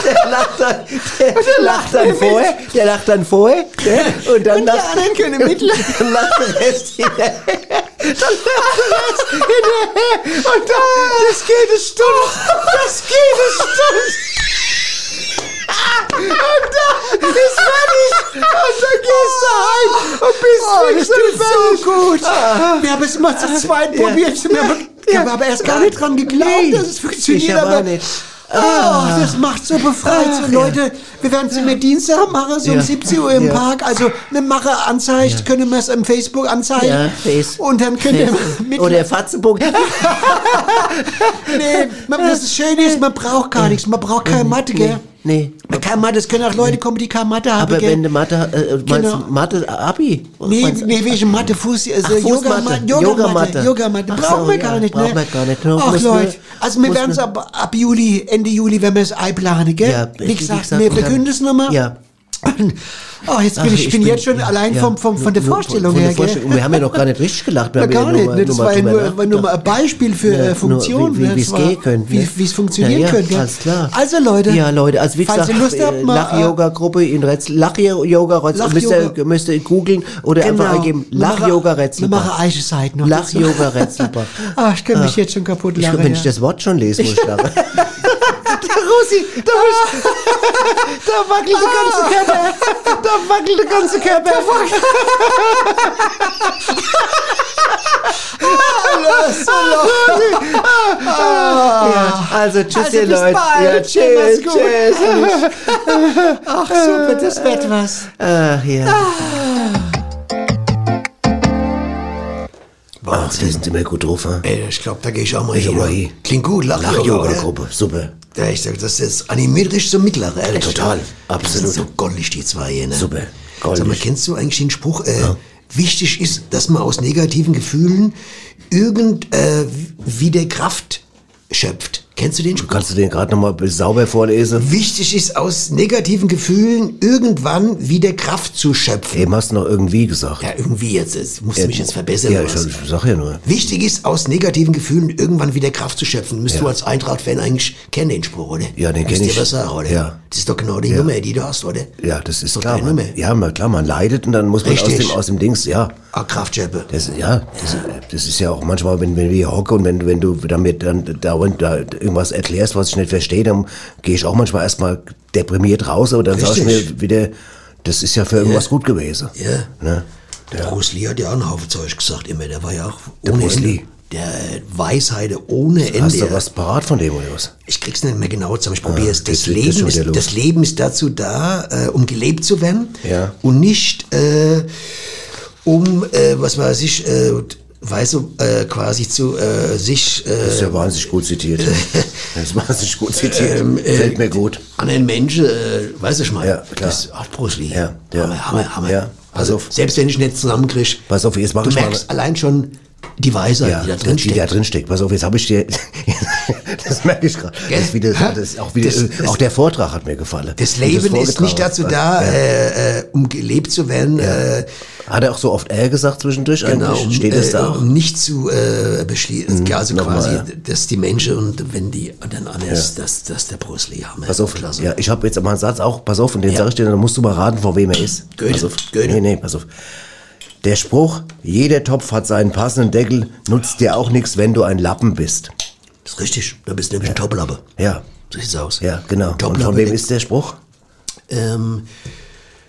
Der lacht dann, der, lacht dann vorher, der lacht dann vorher, ne? Und dann Und die lacht, anderen können mitlachen. dann lacht der Rest hinterher. Dann lacht der Rest hinterher. Und dann, das geht eine Stunde. Das geht eine Stunde. Und dann ist fertig. Und dann gehst du heim und bist Oh, fix und tut so fertig. gut. Wir haben es mal zu zweit probiert. Wir haben, aber erst gar nicht dran geglaubt, Nee, dass es funktioniert. ich aber aber nicht. Oh, das macht so befreit. Ach, so, Leute, wir werden es immer Dienstag machen, so um Ja. 17 Uhr im Ja. Park. Also, eine Macher anzeigt, können wir es im Facebook anzeigen. Ja, Face. Und dann könnt ihr mit. Oder Fatzenpunkt. nee, man, das ist schön ist, man braucht gar nichts. Man braucht keine Mathe, gell? Nee. Keine Mathe, es können auch Leute kommen, die keine Mathe haben, Aber wenn du Mathe, äh, meinst Genau. du Mathe, Abi? Nee, Meinst nee, wegen Mathe, Fuß, also Ach, Fußmatte. Yogamatte, Yogamatte, Yogamatte. Yogamatte. Ach Brauchen so, wir gar nicht, ne? brauchen wir gar nicht. Ach Leute, also wir werden es ab, ab Juli, Ende Juli, wenn wir es einplanen, gell? Ja, wie gesagt, wir verkünden es nochmal. Ja. Oh, jetzt bin Ach, ich, ich bin jetzt schon ja, allein ja. vom, vom, von der Nur- Vorstellung von her, der Vorstellung. gell? Wir haben ja noch gar nicht richtig gelacht. Wir ja gar nur nicht, das nur mal war ja nur, nur mal ein Beispiel für Ja, äh, nur Funktion. wie- wie- ne? Das war- gehen könnte, Wie es funktionieren Ja, könnte. alles klar. Also Leute, Ja, Leute, also wie falls gesagt, ihr Lust habt, äh, mal, Lach-Yoga-Gruppe in Retzel, Lach-Yoga, Lach- müsst ihr, müsst ihr googeln oder Genau. einfach eingeben, Wir machen- Lach-Yoga Wir machen eigene Seiten noch. Lach-Yoga dazu. Retzelbach. Ah, ich kann mich jetzt schon kaputt lachen. wenn ich das Wort schon lese, muss ich lachen. Rosi, da, da wackelt der ganze Körper. Da wackelt der ganze Körper. Ja, also tschüss Also ihr Leute. Ja, Tschüss, tschüss. Ach super, das wird was. Ach ja. Ach, die sind immer gut drauf, ha? Ey, ich glaube, da gehe ich auch mal Ich hin. auch mal hin. Klingt gut, Lach-Yoga, oder? Lach-Yoga-Gruppe, super. Ja, ich sag, das ist animiert richtig zum Mittleren, ehrlich. Total, absolut. Das sind so goldig, die zwei hier, ne? Super, goldig. Sag mal, kennst du eigentlich den Spruch, äh, wichtig ist, dass man aus negativen Gefühlen irgend, äh, wieder Kraft schöpft. Kennst du den Spruch? Kannst du den gerade nochmal sauber vorlesen? Wichtig ist, aus negativen Gefühlen irgendwann wieder Kraft zu schöpfen. Eben hast du noch irgendwie gesagt. Ja, irgendwie jetzt, jetzt musst du mich jetzt verbessern. Ja, ich, ich sag ja nur. Wichtig ist, aus negativen Gefühlen irgendwann wieder Kraft zu schöpfen. Müsst Ja. du als Eintracht-Fan eigentlich kennen, den Spruch, oder? Ja, den Müsst kenn ihr ich. was sagen, oder? Ja. Das ist doch genau die Ja. Nummer, die du hast, oder? Ja, das ist Doch klar. deine Man, Nummer. ja, klar, man leidet und dann muss man aus dem, aus dem Dings, ja. Ah, Kraftschöpfe. Das, ja, das, das ist ja auch manchmal, wenn, wenn wir hier hocken und wenn, wenn du damit dann dauernd da irgendwas erklärst, was ich nicht verstehe, dann gehe ich auch manchmal erstmal deprimiert raus, aber dann sag ich Richtig. mir wieder, das ist ja für irgendwas gut gewesen. Ja. Ne? Der Bruce Lee hat ja auch einen Haufen Zeug gesagt immer. Der war ja auch Der ohne Bruce Ende. Lee. Der Weisheit ohne Ende. Hast du was parat von dem oder was? Ich krieg's nicht mehr genau zusammen. Ich probiere es. Das, das- das Leben ist, das Leben ist dazu da, äh, um gelebt zu werden. Ja. Und nicht äh, um, äh, was weiß ich, äh, weißt du, äh, quasi zu äh, sich äh, Das ist ja wahnsinnig gut zitiert. Das ist wahnsinnig gut zitiert. Ähm, äh, Fällt mir gut. anderen Menschen, äh, weißt du, ich meine, Ja, klar. das hat Bruce Lee. Ja, ja. Hammer, Hammer, Hammer. Ja, pass also, auf. selbst wenn ich nicht zusammenkriege, Pass auf, jetzt mach du ich mal- merkst allein schon die Weisheit, Ja, die da drin die da steckt. drin steckt. Pass auf, jetzt habe ich dir, das merke ich gerade. Das, wieder- das auch wieder, Das- das- auch der Vortrag hat mir gefallen. Das Leben ist nicht dazu da, Ja. äh, äh, um gelebt zu werden, äh, Hat er auch so oft er gesagt zwischendurch genau, eigentlich? um, Steht das äh, da auch? um nicht zu äh, beschließen. Mhm, also quasi, ja. dass die Menschen und wenn die dann anders, dass, dass der Bruce Lee haben. Pass auf, Klasse. ja, ich habe jetzt mal einen Satz auch, pass auf, und den Ja. sage ich dir, dann musst du mal raten, vor wem er ist. Goethe, Pass auf. Goethe. Nee, nee, pass auf. Der Spruch, jeder Topf hat seinen passenden Deckel, nutzt dir auch nichts, wenn du ein Lappen bist. Das ist richtig. Da bist du nämlich ein Toplappe. Ja, So sieht's aus. ja, genau. Und von wem ist der Spruch? Ähm,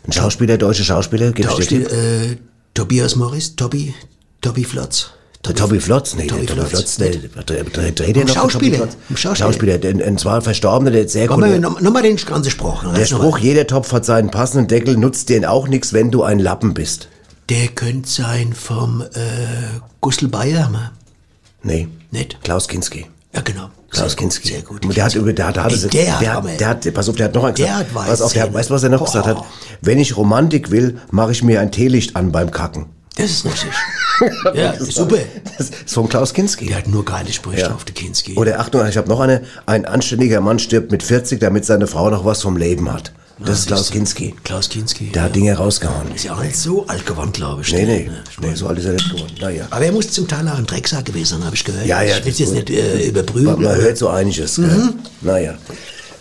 Ein Schauspieler, deutscher Schauspieler, gib ich dir Schauspiel, Tipp. äh, Tobias Morris, Tobi, Tobi Flotz. Der Tobi Flotz, nee, Tobi der Tobi Flotz, der, der, der, dreht der noch? der Schauspieler, Schauspieler. Schauspieler, der, ein zwar Verstorbener, der jetzt sehr Komm cool. mal, noch, noch mal den ganzen Spruch. Der Spruch, jeder Topf hat seinen passenden Deckel, nutzt dir auch nichts, wenn du ein Lappen bist. Der könnte sein vom äh, Gustl Bayer, mal. Nee. Nicht? Klaus Kinski. Ja, genau. Klaus Sehr gut, Kinski. Sehr gut. Und Der hat über, der hat, hat Ey, der hat der, aber- hat, der hat, pass auf, der hat noch einen Der gesagt. hat Pass auf, der hat, weißt du, was er noch gesagt hat? Boah. Wenn ich Romantik will, mache ich mir ein Teelicht an beim Kacken. Das ist richtig. ja, super. Das ist von Klaus Kinski. Der hat nur geile Sprüche Ja. drauf, der Kinski. Oder Achtung, ich habe noch eine. Ein anständiger Mann stirbt mit 40, damit seine Frau noch was vom Leben hat. Das ist Klaus. Kinski. Klaus Kinski. Der hat Dinge rausgehauen. Ist ja auch nicht so alt geworden, glaube ich. Nee, nee. Ne? Nee, so alt ist er nicht geworden. Naja. Aber er muss zum Teil auch ein Drecksack gewesen sein, habe ich gehört. Ja, ja, Ich will das jetzt nicht äh, überprüfen. Man, man hört so einiges. Gell? Naja.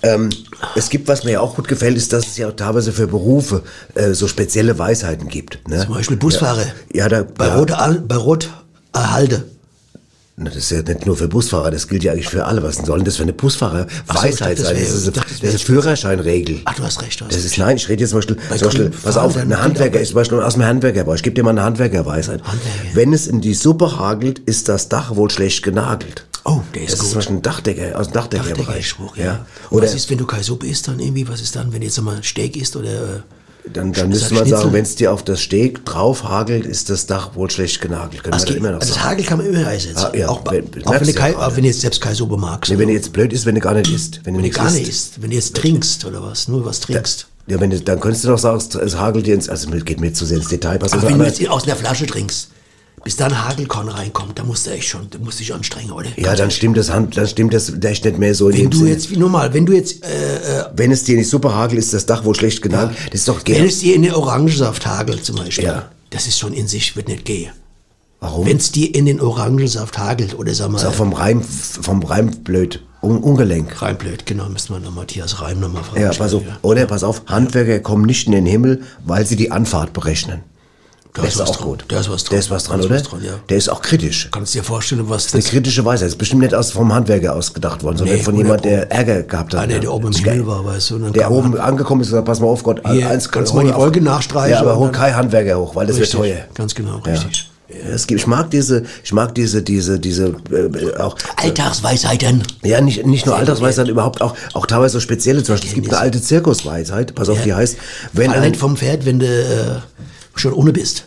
Ähm, es gibt, was mir ja auch gut gefällt, ist, dass es ja auch teilweise für Berufe äh, so spezielle Weisheiten gibt. Ne? Zum Beispiel Busfahrer. Ja, ja da, Bei ja, Rot, bei Rot Halde. Na, Das ist ja nicht nur für Busfahrer, das gilt ja eigentlich für alle. Was denn soll denn das für eine Busfahrer-Weisheit so, sein? Das ist, das ist eine Führerscheinregel. Ach, du hast recht, du hast Das ist, nein, ich rede jetzt zum Beispiel, Bei zum Beispiel pass auf, ein Handwerker ist zum Beispiel aus dem Handwerkerbau. Ich gebe dir mal eine Handwerkerweisheit. Handwerker. Wenn es in die Suppe hagelt, ist das Dach wohl schlecht genagelt. Oh, der ist das ist gut. zum Beispiel ein Dachdecker, aus dem Dachdeckerbereich. Dachdeckerspruch, ja. ja. Oder was ist, wenn du keine Suppe isst, dann irgendwie, was ist dann, wenn jetzt mal Steak isst oder... Dann, dann müsste das man Schnitzel? sagen, wenn es dir auf das Steg drauf hagelt, ist das Dach wohl schlecht genagelt. Können also, wir da immer noch also das. Hagel kann man immer einsetzen. Ah, ja, auch, wenn- auch, wenn du ja auch wenn du jetzt selbst keine Suppe magst. Nee, wenn du jetzt blöd ist, wenn du gar nicht isst. Wenn du wenn du gar nicht isst. Wenn du jetzt trinkst oder was, nur was trinkst. Ja, wenn du, dann könntest du doch sagen, es hagelt dir ins, also geht mir zu sehr ins Detail. Pass Aber wenn du jetzt aus einer Flasche trinkst, bis da ein Hagelkorn reinkommt, da musst du echt schon, da musst du dich anstrengen, oder? ja, dann stimmt das Hand, dann stimmt das echt nicht mehr so in Wenn dem du Sinne. jetzt, wie normal, wenn du jetzt, äh, wenn es dir in die Suppe hagelt, ist das Dach wohl schlecht genagelt. Das ist doch wenn gern. es dir in den Orangensaft hagelt zum Beispiel, Ja. das ist schon in sich, wird nicht gehen. Warum? Wenn es dir in den Orangensaft hagelt, oder sag mal, ist auch vom Reim, vom Reim blöd. Un, ungelenk. Reimblöd, genau, müsste man noch Matthias Reim nochmal fragen. Ja, pass auf. Oder pass auf, Handwerker kommen nicht in den Himmel, weil sie die Anfahrt berechnen. Da Der ist ist was auch dran. gut. Da ist was dran. Der ist was dran, Da ist oder? was dran, ja. Der ist auch kritisch. Kannst du dir vorstellen, was Eine das kritische Weisheit. Das ist bestimmt nicht aus, vom Handwerker ausgedacht worden, sondern Nee, von 100 jemand, der Ärger gehabt hat. Einer, Ja. der oben im Ist Himmel war, weißt du, Der oben angekommen ist und sagt, pass mal auf, Gott, Hier, eins kannst du mal die Wolke nachstreichen Ja, aber hol kein Handwerker hoch, weil das wird teuer. ganz genau, richtig. Ja. Es gibt, ich mag diese, ich mag diese, diese, diese, äh, auch, Alltagsweisheiten. ja, nicht, nicht nur Sehr Altersweisheit, überhaupt auch, auch teilweise so spezielle. Zum Beispiel, es gibt eine alte Zirkusweisheit, pass auf, die heißt, wenn Fall ein, nicht vom Pferd, wenn du äh, schon ohne bist.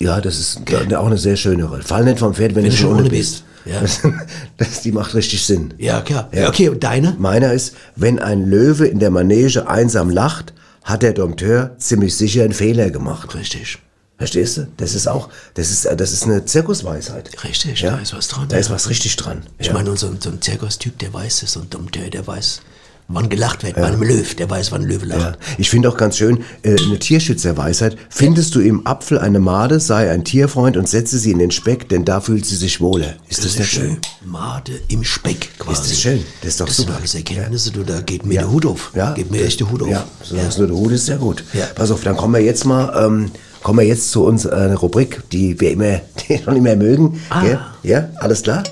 ja, das ist da- auch eine sehr schöne Rolle. Fall nicht vom Pferd, wenn, Wenn du schon ohne bist. Ja. Das, das, die macht richtig Sinn. Ja, klar. Ja. Okay, und deine? Meiner ist, wenn ein Löwe in der Manege einsam lacht, hat der Dompteur ziemlich sicher einen Fehler gemacht. Richtig. Verstehst du? Das ist auch, das ist, das ist eine Zirkusweisheit. Richtig, Ja? da ist was dran. Da ja. ist was richtig dran. Ich Ja. meine, so, so ein Zirkustyp, der weiß es und der, der weiß, wann gelacht wird. Bei einem Löw, der weiß, wann ein Löwe Ja. lacht. Ich finde auch ganz schön, äh, eine Tierschützerweisheit. Findest du im Apfel eine Made, sei ein Tierfreund und setze sie in den Speck, denn da fühlt sie sich wohler. Ist das, nicht schön? Made im Speck quasi. Ist das schön? Das ist doch das super. sind alles Erkenntnisse, du, da geht mir der Hut auf. Ja. Geht mir echt der Hut auf. Ja, solange es nur der Hut ist, sehr gut. Ja. Pass auf, dann kommen wir jetzt mal, ähm, kommen wir jetzt zu unserer Rubrik, die wir immer, die schon immer mögen. Ah. Gell? Ja, alles klar?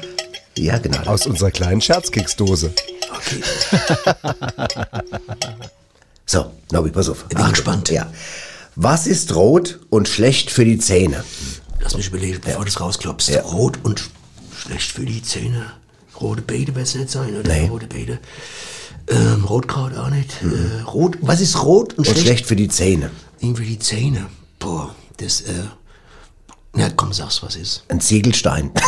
Ja, genau. Aus unserer kleinen Scherzkeksdose. Okay. So, Nobby, pass auf. bin gespannt. Ja. Was ist rot und schlecht für die Zähne? Lass mich überlegen, bevor du es rausklopfst. Ja. Rot und sch- schlecht für die Zähne. Rote Beete wird es nicht sein, oder? Nee. Rote Beete. Ähm, Rotkraut auch nicht. Äh, rot, was ist rot und, Und schlecht? schlecht für die Zähne. Irgendwie die Zähne. Boah, das, äh. Na komm, sag's, was ist. Ein Ziegelstein.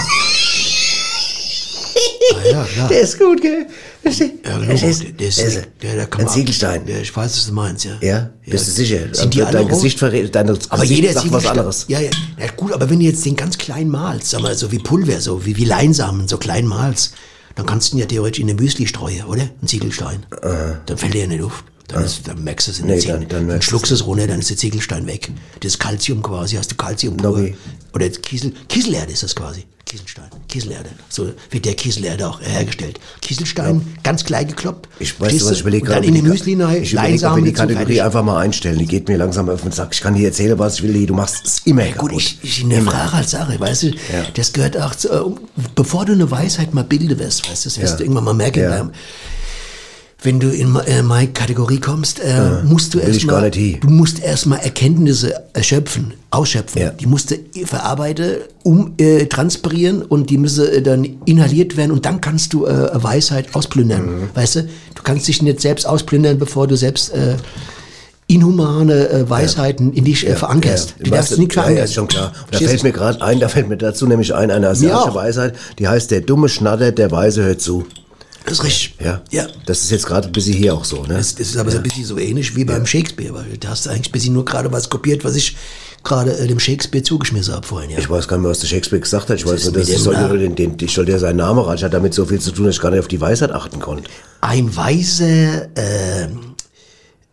Ah, ja, klar. Der ist gut, gell? Ja, genau. Das ist, der, ist, ist der, der kann ein Ziegelstein. Ja, ich weiß, was du meinst, ja. Ja, bist du sicher? Sind die Dein? Gesicht verrät, dein Aber Gesicht jeder sagt was anderes. Ja, ja, ja, gut, aber wenn du jetzt den ganz klein malst, sag mal, so wie Pulver, so wie, wie Leinsamen, so klein malst, dann kannst du ihn ja theoretisch in eine Müsli streuen, oder? Ein Ziegelstein. Dann fällt er ja nicht auf. Dann, ist, dann merkst du es in Nee, den Zähnen. dann- dann schluckst du es runter, dann ist der Ziegelstein weg. Das ist Calcium quasi, hast du Calcium pur. Nobby. Oder Kiesel, Kieselerde ist das quasi. Kieselstein, Kieselerde. So wird der Kieselerde auch hergestellt. Kieselstein, ganz klein gekloppt. Ich weiß, was ich überlege Und Dann gerade, in die Müsli rein, Ich überlege, ob wir Leinsamen die Kategorie einfach mal einstellen. Die geht mir langsam auf den Sack. Ich kann dir erzählen, was ich will. Du machst es immer Gut, kaputt. ich, ich hinterfrage als Sache, weißt du, Ja. das gehört auch zu, äh, bevor du eine Weisheit mal bilde wirst, weißt du, das wirst Ja. du irgendwann mal merken, Ja. Wenn du in äh, meine Kategorie kommst, äh, musst du erstmal, du musst erstmal Erkenntnisse erschöpfen, ausschöpfen. Ja. Die musst du verarbeiten, um äh, transpirieren und die müssen äh, dann inhaliert werden und dann kannst du äh, Weisheit ausplündern, Mhm. weißt du? Du kannst dich nicht selbst ausplündern, bevor du selbst äh, inhumane äh, Weisheiten in dich äh, verankerst. Ja, Die weißt darfst du nicht ja, verankern. ja, ist schon klar. Da Verstehst fällt mir gerade ein, da fällt mir dazu nämlich ein, eine asiatische. Weisheit, die heißt, der dumme schnattert, der Weise hört zu. Das ist richtig. Ja. Ja. Das ist jetzt gerade ein bisschen hier auch so, ne? Das, das ist aber so ein bisschen so ähnlich wie beim Shakespeare, weil da hast du eigentlich ein bisschen nur gerade was kopiert, was ich gerade äh, dem Shakespeare zugeschmissen habe vorhin, ja. Ich weiß gar nicht mehr, was der Shakespeare gesagt hat. Ich weiß ist nur, dass ich sollte, den, den, ich sollte ja seinen Namen rein. Ich hatte damit so viel zu tun, dass ich gar nicht auf die Weisheit achten konnte. Ein weiser, äh,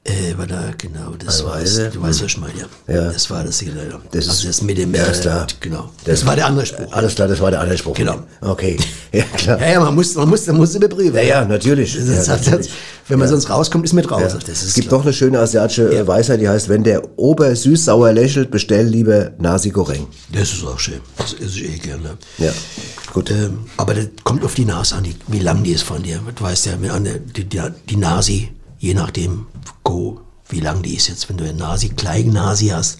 äh, war da, genau, das Ein war es. Du weißt, was ich meine, ja. Ja. Das war das, genau. Das also ist- das mit dem, ja, äh, ist klar. genau. Das, war der andere Spruch. Alles klar, das war der andere Spruch. Genau. Okay. Ja, klar. Ja, ja, man muss, man muss, man muss überprüfen. Ja, ja, natürlich. Das, Ja, das, das, natürlich. wenn man Ja. sonst rauskommt, ist mit raus. Ja. Das es gibt klar. noch eine schöne asiatische äh, Weisheit, die heißt, wenn der Ober süß-sauer lächelt, bestell lieber Nasi Goreng. Das ist auch schön. Das esse ich eh gerne. Ja, gut. Ähm, aber das kommt auf die Nase an, die, wie lang die ist von dir. Du weißt ja, die, die, die Nasi, je nachdem, go, wie lang die ist jetzt. Wenn du eine Nasi, kleine Nasi hast,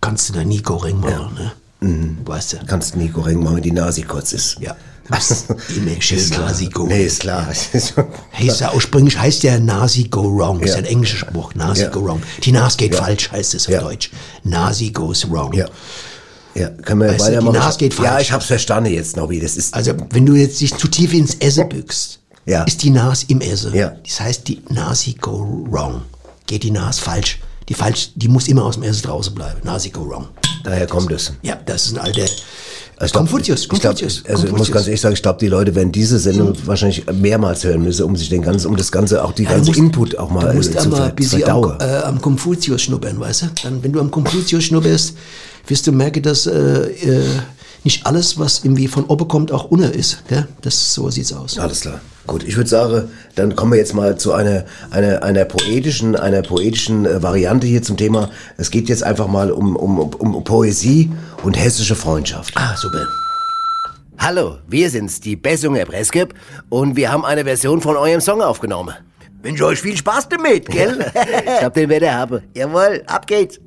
kannst du da nie Goreng machen. Ne? Mhm. Weißt du? Kannst nie Goreng machen, wenn die Nasi kurz ist. Ja. Du musst immer schön. Nasi go. Nee, ist klar. Heißt ja, ursprünglich heißt der Nasi go wrong. Das ist Ja. ein englischer Spruch. Nasi Ja. go wrong. Die Nase geht Ja. falsch, heißt es auf Ja. Deutsch. Nasi goes wrong. Ja. Ja, können wir Weißt du, die weitermachen? Nase geht Ja, falsch. ich hab's verstanden jetzt, Nobby. Das ist, Also, wenn du jetzt dich zu tief ins Essen bückst, Ja. ist die Nase im Essen. Ja. Das heißt, die Nasi go wrong. Geht die Nase falsch. Die falsch, die muss immer aus dem Essen draußen bleiben. Nasi go wrong. daher kommt es. Ja, das ist ein alter glaub, Konfuzius. Konfuzius. also ich muss Konfuzius. ganz ehrlich sagen, ich glaube, die Leute werden diese Sendung wahrscheinlich mehrmals hören müssen, um sich den ganzen, um das ganze, auch die Ja, ganze musst- Input auch mal Du musst äh, zu ein bisschen am, verdauen. äh, am Konfuzius schnuppern, weißt du? Dann, wenn du am Konfuzius schnupperst, wirst du merken, dass äh, äh, nicht alles, was irgendwie von oben kommt, auch unten ist. Gell? Das, so sieht's aus. Alles klar. Gut, ich würde sagen, dann kommen wir jetzt mal zu einer, einer, einer poetischen, einer poetischen äh, Variante hier zum Thema. Es geht jetzt einfach mal um, um, um Poesie und hessische Freundschaft. Ah, super. Hallo, wir sind's, die Bessunger Preskip, und wir haben eine Version von eurem Song aufgenommen. Wünsche euch viel Spaß damit, gell? ich hab den Wetter habe. Jawohl, ab geht's.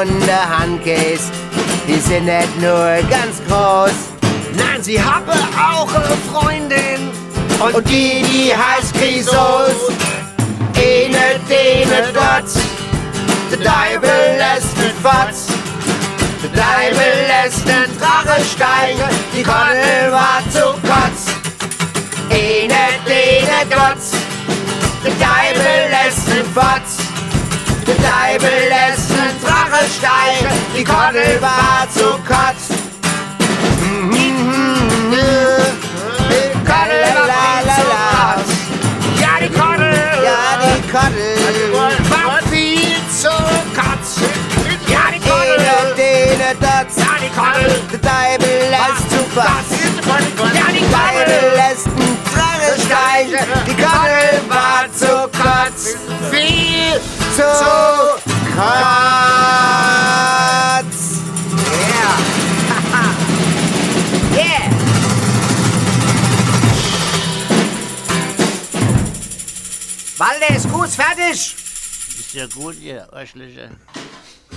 Und der Handkäse, die sind nicht nur ganz groß. Nein, sie haben auch eine Freundin. Und, die, die heißt Grisos. Eine, dene dort. Der Deibel lässt nicht fort. Der Deibel lässt den Drache steigen. Die Konnel war zu kotz. Eine, dene dort. Der Deibel lässt nicht fort. Der Deibel lässt den Drache steigen. Die Konnel war zu kotz. Konnel war viel zu kotz. Ja, die Konnel. Ja, die Konnel. War viel zu kotz. Ja, die. Eine, dene, das. Ja, die Konnel. Der Deibel lässt zu fast. Ja, die Konnel. lässt einen Drache steigen. Die war zu kurz. Viel Zu kurz. Yeah. yeah. Walde ist gut, fertig. Ist ja gut, ihr Arschlöcher.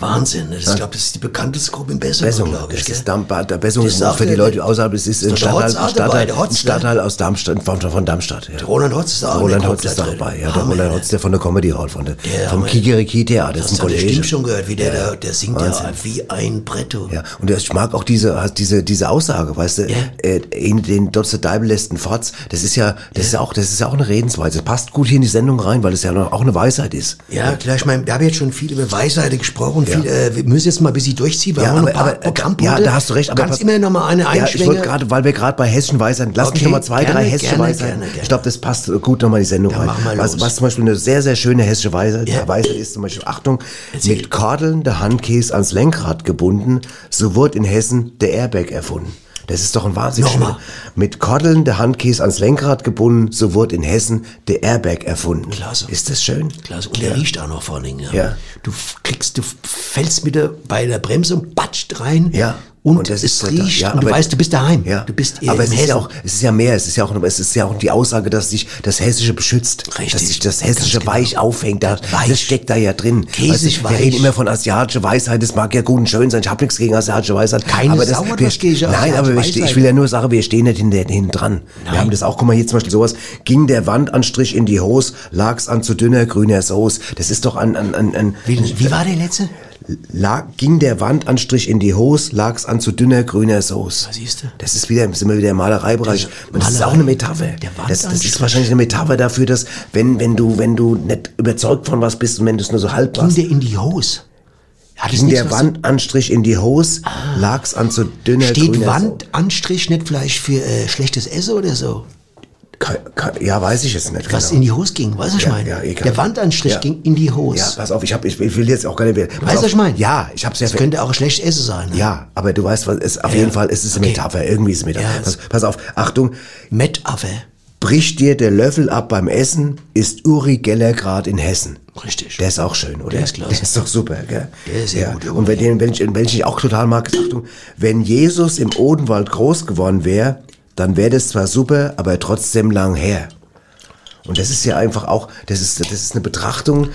Wahnsinn. ne? Das, ich glaube, das ist die bekannteste Gruppe in Bessung, Bessung, glaube ich. das gell? ist Darm, der Bessung ist für die der- Leute außerhalb, es ist ein ist der Stadtteil, Stadtteil, dabei, der Hotz, ein ne? Stadtteil aus Darmstadt, von, von Darmstadt. Ja. Roland Hotz ist da auch Roland der Hotz ist da dabei, ja, der Roland? Hotz, der von der Comedy Hall, von der, Der vom Hammer. Kikeriki Theater, das ist ein der Kollege. Stimme schon gehört, wie der, Ja. da, der singt Wahnsinn. ja wie ein Bretto. Ja, und ich mag auch diese, diese, diese Aussage, weißt du, Ja. äh, in den Dotze Deibel lässt einen Fotz, das ist ja, das ist ja auch, das ist ja auch eine Redensweise. Das passt gut hier in die Sendung rein, weil es ja auch eine Weisheit ist. Ja, klar, ich meine, wir haben jetzt schon viel über Weisheiten gesprochen. Viel, äh, wir müssen jetzt mal ein bisschen durchziehen. Wir Ja, noch aber- ein paar äh, Programmpunkte. ja, da hast du recht, aber kannst immer noch mal eine Ja, ich einschwingen. wollte gerade, weil wir gerade bei hessischen Weisheiten, lass mich Okay, noch mal zwei, gerne, drei hessische gerne, Weisheiten. gerne. Ich glaube, das passt gut nochmal in die Sendung rein. Was, was zum Beispiel eine sehr, sehr schöne hessische Weisheit, Ja. Weisheit ist zum Beispiel, Achtung, Erzähl. mit Kordeln der Handkäse ans Lenkrad gebunden, so wurde in Hessen der Airbag erfunden. Das ist doch ein Wahnsinn. Nochmal. Mit Kordeln der Handkäse ans Lenkrad gebunden, so wurde in Hessen der Airbag erfunden. Klasse. Ist das schön? Klasse. Und der riecht auch noch vor allen Dingen. Ja. Du f- kriegst, du fällst mit der, bei der Bremse und batscht rein. Ja. Und, das es ist- riecht ja, und du aber- weißt, du bist daheim. Ja, Du bist aber es ist, ja auch, es ist ja mehr, es ist ja auch, es ist ja auch die Aussage, dass sich das Hessische beschützt. Richtig. Dass sich das Hessische Ganz genau. weich aufhängt. Da, Weich. Das steckt da ja drin. Käsig wir weich. reden immer von asiatischer Weisheit, das mag ja gut und schön sein, ich habe nichts gegen asiatische Weisheit. Keine aber das, Sau hat wir, gegen Nein, aber wir, Weisheit. ich will ja nur sagen, wir stehen nicht hinter, hinten dran. Wir haben das auch, guck mal hier zum Beispiel sowas, ging der Wandanstrich in die Hose, lag's an zu dünner grüner Soße. Das ist doch an, an, an, an Wie, wie war der letzte? Lag, ging der Wandanstrich in die Hose, lag's an zu dünner grüner Soße. siehst du? Das ist wieder, sind wir wieder im Malereibereich. Und das ist Malerei. auch eine Metapher. Der Das, das ist wahrscheinlich eine Metapher dafür, dass wenn, wenn du, wenn du nicht überzeugt von was bist und wenn du es nur so halb Ging machst, der in die Hose? Hat es ging der was- Wandanstrich in die Hose, lag's an zu dünner Steht grüner Wandanstrich nicht vielleicht für äh, schlechtes Essen oder so? Ja, weiß ich jetzt nicht. Was genau. in die Hose ging, weißt du, was ich Ja, meine? ja, egal. der Wandanstrich Ja. ging in die Hose. Ja, pass auf, ich, hab, ich, ich will jetzt auch gar nicht mehr. weißt du, auf. was ich meine? Ja, ich hab's ja Das könnte auch schlechtes Essen sein. Ne? Ja, aber du weißt was, es, auf Ja. jeden Fall, es ist Okay. Metapher, irgendwie ist es eine Metapher. Ja, pass, pass auf, Achtung, Metaffe. bricht dir der Löffel ab beim Essen, ist Uri Geller grad in Hessen. Richtig. Der ist auch schön, oder? Der ist klasse. Der ist doch super, gell? Der ist sehr ja. gut, Und wenn, den, wenn, ich, wenn ich auch total mag, ist, Achtung, wenn Jesus im Odenwald groß geworden wäre, dann wäre das zwar super, aber trotzdem lang her. Und das ist ja einfach auch, das ist, das ist eine Betrachtung,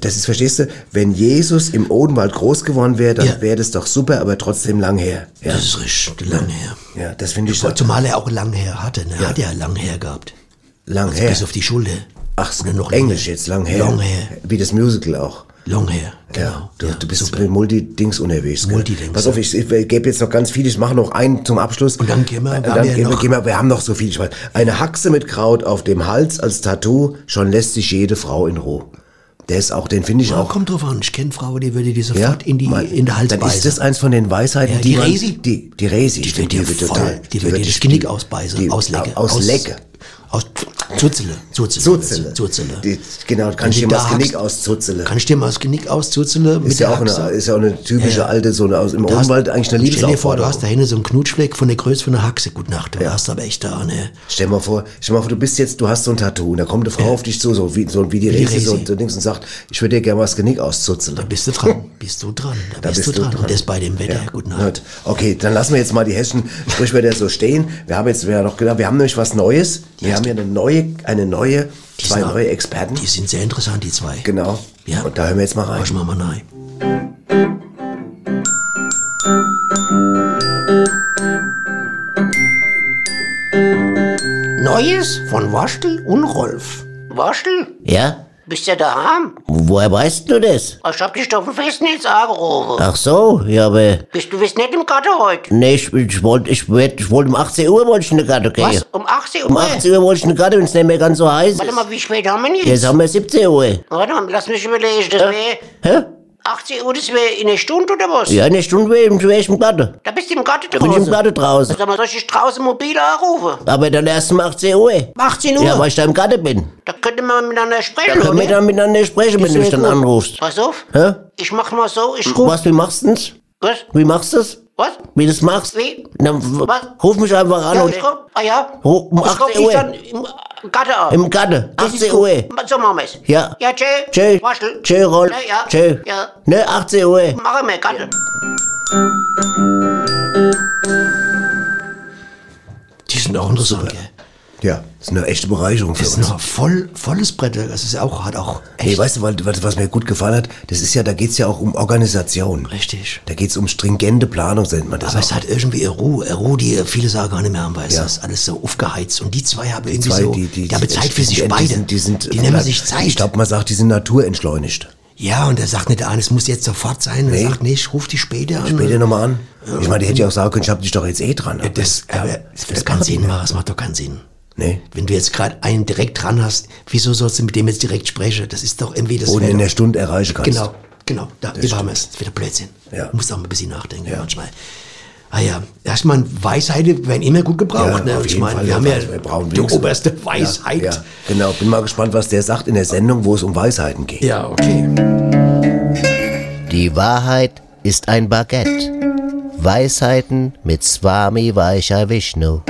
das ist, verstehst du, wenn Jesus im Odenwald groß geworden wäre, dann Ja. wäre das doch super, aber trotzdem lang her. Ja, Das ist richtig lang her. ja das finde ich so, Zumal er auch lang her hatte. Ne? Er hat ja lang her gehabt. lang Also her. Bis auf die Schulter. Ach, Oder noch Englisch länger. jetzt, lang her. Long her. Wie das Musical auch. Long her. Genau. Ja, du, Ja, du bist super. mit Multidings unterwegs. gell? Multidings, Pass auf, ich, ich gebe jetzt noch ganz viel. Ich mache noch einen zum Abschluss. Und dann gehen wir- Äh, wir haben dann ja gehen, wir, noch- gehen wir, wir haben noch so viel. Ich weiß. Eine Haxe mit Kraut auf dem Hals als Tattoo, schon lässt sich jede Frau in Ruhe. Der ist auch, den finde ich Ja, auch. kommt drauf an. Ich kenne Frau, die würde die sofort in, die, Mal- in der Hals Dann beißen. ist das eins von den Weisheiten, Ja, die, die Resi? Die, die Resi, Die stimmt, wird dir voll, die wird dir das Genick ausbeißen, die- auslecken. Aus. Aus Zuzele. Zuzele. Zuzele. Zuzele. Die, genau, kann ich dir mal da das Genick hackst- auszuzele. Kann ich dir mal das Genick auszuzele mit Ist ja, der auch eine, ist ja auch eine typische Ja, ja. alte, so eine, aus, im Da hast- Odenwald eigentlich eine Stell dir vor, du Liebesaufforderung. hast da hinten so einen Knutschfleck von der Größe von einer Haxe. Gute Nacht, du hast aber echt da, ne? Stell mal vor, stell mal vor, du bist jetzt, du hast so ein Tattoo, und da kommt eine Frau auf dich zu, so wie, so wie die Wie Resi, so, und sagt, ich würde dir gerne mal das Genick auszuzeln. Da bist du dran. Bist du dran. Da, Da bist, du dran. Und das bei dem Wetter. Gute Nacht. Okay, dann lassen wir jetzt mal die hessischen Sprichwörter so stehen. Wir haben jetzt ja noch gedacht, wir haben nämlich was Neues. Wir haben ja eine neue, eine neue, Die zwei sind- neue Experten. Die sind sehr interessant, die zwei. Genau. Ja. Und da hören wir jetzt mal rein. Waschen wir mal rein. Neues von Waschtel und Rolf. Waschel, Ja? Bist ja daheim? Woher weißt du das? Ich hab dich auf dem Festnetz angerufen. Ach so, ja, aber... Bist du bist nicht im Garten heute? Nee, ich, ich wollte ich wollt, ich wollt um 18 Uhr wollte ich in der Garten gehen. Was? Um 18 Uhr? Um 18 Uhr wollte ich in der Garten, wenn es nicht mehr ganz so heiß Warte ist. mal, wie spät haben wir Jetzt jetzt? haben wir 17 Uhr. Warte mal, lass mich überlegen. Das wäre Hä? 18 Uhr, das wäre in einer Stunde oder was? Ja, eine Stunde wäre ich, wär ich im Garten. Da bist du im Garten Da bin ich im draußen. Garten draußen. Sag mal, soll ich draußen mobil anrufen? Aber dann erst um 18 Uhr. 18 Uhr? Ja, weil ich da im Garten bin. Da könnte man miteinander Da sprechen, können wir oder? dann miteinander sprechen, wenn du mich dann anrufst. Pass auf, Hä? ich mach mal so, ich ruf... Was, wie machst du das? Was? Wie machst du das? Was? Wie du das machst? Wie? Na, w- Was? ruf mich einfach an Ja, und ich komm. Ah ja? Um ich 18 komm, ich Uhr. dann im Garten an. im ist 18 gut. Uhr. So machen wir's. Ja. Ja, tschö. Tschö. Waschel. Tschö, Rolf. Ja, ja. Tschö. Ja. Ne, 18 Uhr. Machen wir, Garten. Die sind auch interessant, gell? Ja, das ist eine echte Bereicherung für Das ist uns. noch voll, volles Brett. Das ist auch, hat auch echt. Nee, weißt du, was, was mir gut gefallen hat, das ist ja, da geht's ja auch um Organisation. Richtig. Da geht's um stringente Planung, nennt man das Aber es auch. hat irgendwie eine Ruhe, Ruhe, die viele sagen gar nicht mehr haben, weil Ja. es ist alles so aufgeheizt. Und die zwei haben irgendwie Zwei, so, die, die, die haben Zeit für sich die, beide. Die, sind, die, sind, die nehmen sich Zeit. Ich glaube, man sagt, die sind naturentschleunigt. ja, und er sagt nicht, ah, es muss jetzt sofort sein. Nee. Er sagt, nee, ich ruf die später an. Später nochmal an. Ich meine, die hätte ja auch sagen können, ich hab dich doch jetzt eh dran. Ja, das, aber das, das kann machen Sinn machen, das macht doch keinen Sinn. Nee. Wenn du jetzt gerade einen direkt dran hast, wieso sollst du mit dem jetzt direkt sprechen? Das ist doch irgendwie das. Oder wär in der Stunde erreichen kannst. Genau, genau. Da überhaben wir es. Das ist wieder Blödsinn. Ja. Du musst auch mal ein bisschen nachdenken manchmal. Ah ja, erstmal Weisheiten werden immer gut gebraucht. ne? auf Ich jeden meine, Fall, wir haben ja, ja wir brauchen die oberste Weisheit. Ja, ja, genau. Bin mal gespannt, was der sagt in der Sendung, wo es um Weisheiten geht. ja okay. Die Wahrheit ist ein Baguette. Weisheiten mit Swami Vaishya Vishnu.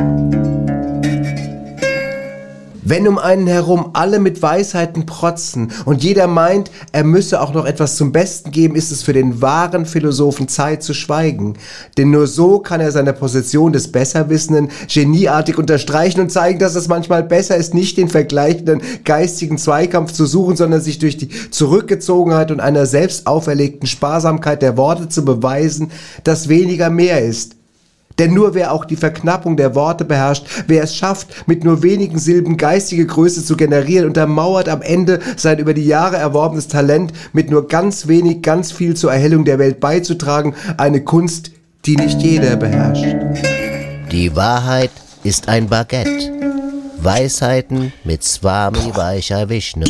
Wenn um einen herum alle mit Weisheiten protzen und jeder meint, er müsse auch noch etwas zum Besten geben, ist es für den wahren Philosophen Zeit zu schweigen. Denn nur so kann er seine Position des Besserwissenden genieartig unterstreichen und zeigen, dass es manchmal besser ist, nicht den vergleichenden geistigen Zweikampf zu suchen, sondern sich durch die Zurückgezogenheit und einer selbst auferlegten Sparsamkeit der Worte zu beweisen, dass weniger mehr ist. Denn nur wer auch die Verknappung der Worte beherrscht, wer es schafft, mit nur wenigen Silben geistige Größe zu generieren, untermauert am Ende sein über die Jahre erworbenes Talent, mit nur ganz wenig, ganz viel zur Erhellung der Welt beizutragen, eine Kunst, die nicht jeder beherrscht. Die Wahrheit ist ein Baguette. Weisheiten mit Swami Weicher Vishnu.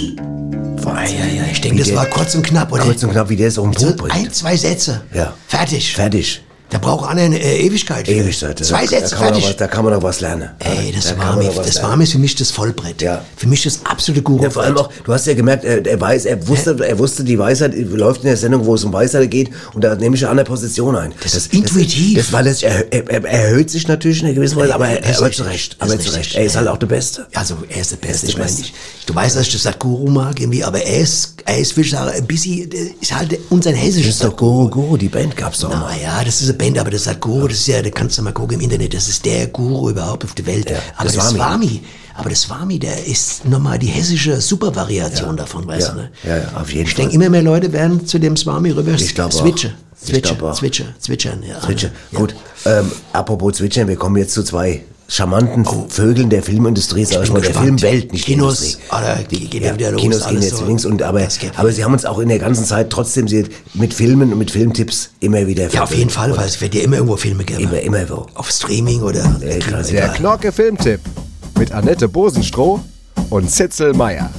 Ja, ja, ja, ich denke, das war kurz und knapp, oder? Kurz und knapp, wie der es um den so Punkt ein, zwei Sätze. Ja. Fertig. Fertig. Da braucht einer eine äh, Ewigkeit. für. Ewigkeit. Zwei Sätze, da kann man noch fertig. was, Da kann man noch was lernen. Ey, das Da war mir, das lernen. war mir für mich das Vollbrett. Ja. Für mich das absolute Guru. Ja, vor allem auch, du hast ja gemerkt, er, er weiß, er wusste, er wusste, die Weisheit läuft in der Sendung, wo es um Weisheit geht, und da nehme ich eine andere Position ein. Das ist intuitiv. Das, das, weil es, er, er, er erhöht sich natürlich in einer gewissen Weise, aber, er, Das ist aber zu. Recht. Das Aber ist zu Recht. Er ist halt auch der Beste. Also er ist der Beste. der Ich meine, ich, du weißt, dass ich das Sadhguru mag irgendwie, aber er ist, er ist, will ich sagen, ein bisschen, ist halt unser Das hessisches ist doch Guru Guru, die Band gab's doch mal. Naja, das ist Band, aber das Sadhguru, das ist ja, da kannst du mal gucken im Internet, das ist der Guru überhaupt auf der Welt. Ja, aber das Swami. Aber das Swami, der ist nochmal die hessische Supervariation davon, weißt Ja. du, ne? Ja, ja, auf jeden ich Fall. denke, immer mehr Leute werden zu dem Swami rüber Ich switchen. Ich auch. switchen, zwitschern, ja. Zwitschern. Ja. Gut. Ähm, apropos Zwitschern, wir kommen jetzt zu zwei charmanten Vögeln der Filmindustrie, sag ich, bin mal, der. Filmwelt, nicht Kinos, die die gehen ja wieder los, Kinos gehen jetzt so. links und aber, aber sie haben uns auch in der ganzen Zeit trotzdem sie mit Filmen und mit Filmtipps immer wieder Ja, auf jeden Fall, weil es wird ja immer irgendwo Filme geben. Immer, immer wo. Auf Streaming oder klar, Der. Knorke Filmtipp mit Annette Bosenstroh und Zitzel Meier.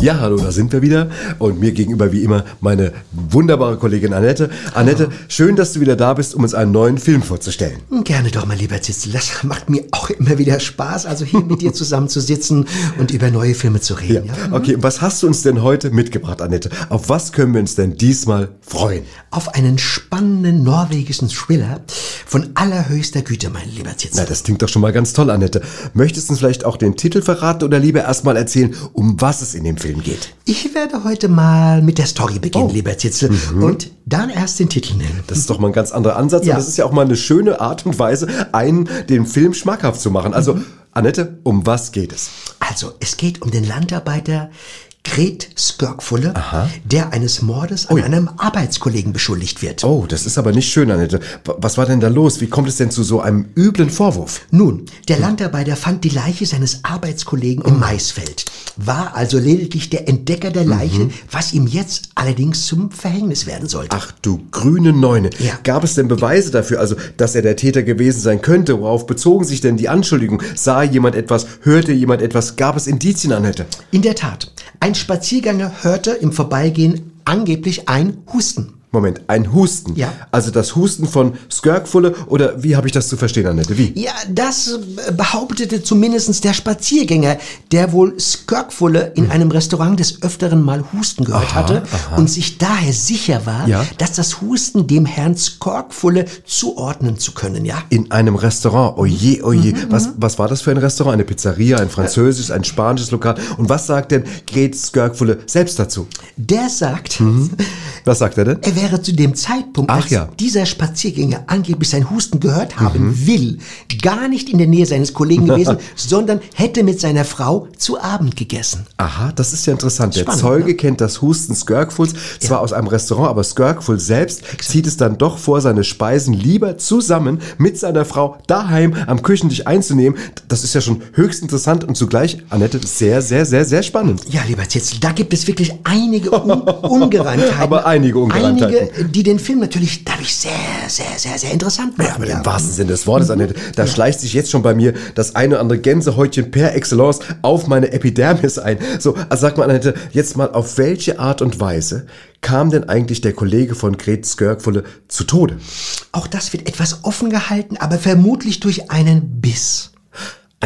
Ja, hallo, da sind wir wieder. Und mir gegenüber wie immer meine wunderbare Kollegin Annette. Annette, schön, dass du wieder da bist, um uns einen neuen Film vorzustellen. Gerne doch, mein lieber Zitzel. Das macht mir auch immer wieder Spaß, also hier mit dir zusammen zu sitzen und über neue Filme zu reden. Ja. Okay, und was hast du uns denn heute mitgebracht, Annette? Auf was können wir uns denn diesmal freuen? Auf einen spannenden norwegischen Thriller von allerhöchster Güte, mein lieber Zitzel. Na, das klingt doch schon mal ganz toll, Annette. Möchtest du uns vielleicht auch den Titel verraten oder lieber erstmal erzählen, um was es in dem Film geht? Ich werde heute mal mit der Story beginnen, Oh. lieber Zitzel, und dann erst den Titel nennen. Das ist doch mal ein ganz anderer Ansatz Ja. und das ist ja auch mal eine schöne Art und Weise, einen den Film schmackhaft zu machen. Also, Annette, um was geht es? Also, es geht um den Landarbeiter Gret Skörkfulle, der eines Mordes an einem Arbeitskollegen beschuldigt wird. Oh, das ist aber nicht schön, Annette. Was war denn da los? Wie kommt es denn zu so einem üblen Vorwurf? Nun, der Landarbeiter fand die Leiche seines Arbeitskollegen im Maisfeld, war also lediglich der Entdecker der Leiche, was ihm jetzt allerdings zum Verhängnis werden sollte. Ach du grüne Neune. Ja. Gab es denn Beweise dafür, also, dass er der Täter gewesen sein könnte? Worauf bezogen sich denn die Anschuldigungen? Sah jemand etwas? Hörte jemand etwas? Gab es Indizien, Annette? In der Tat, ein Spaziergänger hörte im Vorbeigehen angeblich ein Husten. Moment, ein Husten. Ja. Also das Husten von Skirkfulle oder wie habe ich das zu verstehen, Annette? Wie? Ja, das behauptete zumindest der Spaziergänger, der wohl Skirkfulle in einem Restaurant des Öfteren mal Husten gehört hatte und sich daher sicher war, Ja. dass das Husten dem Herrn Skirkfulle zuordnen zu können, ja? In einem Restaurant. Oje, oje. Mhm, was, was war das für ein Restaurant? Eine Pizzeria, ein französisches, ein spanisches Lokal? Und was sagt denn Gret Skirkfulle selbst dazu? Der sagt, Was sagt er denn? er wäre zu dem Zeitpunkt, Ach als ja. dieser Spaziergänger angeblich sein Husten gehört haben will, gar nicht in der Nähe seines Kollegen gewesen, sondern hätte mit seiner Frau zu Abend gegessen. Aha, das ist ja interessant. Der Spannend, Zeuge ne? kennt das Husten Skirkfuls zwar aus einem Restaurant, aber Skirkful selbst zieht es dann doch vor, seine Speisen lieber zusammen mit seiner Frau daheim am Küchentisch einzunehmen. Das ist ja schon höchst interessant und zugleich, Annette, sehr, sehr, sehr, sehr spannend. Ja, lieber Zitzel, da gibt es wirklich einige Un Ungereimtheiten. Aber einige Ungereimtheiten. Einige, die den Film natürlich dadurch sehr, sehr, sehr, sehr interessant machen. Ja, aber im wahrsten Sinne des Wortes, Annette, da schleicht sich jetzt schon bei mir das eine oder andere Gänsehäutchen per Excellence auf meine Epidermis ein. So, also sag mal, Annette, jetzt mal, auf welche Art und Weise kam denn eigentlich der Kollege von Gret Skirkfulle zu Tode? Auch das wird etwas offen gehalten, aber vermutlich durch einen Biss.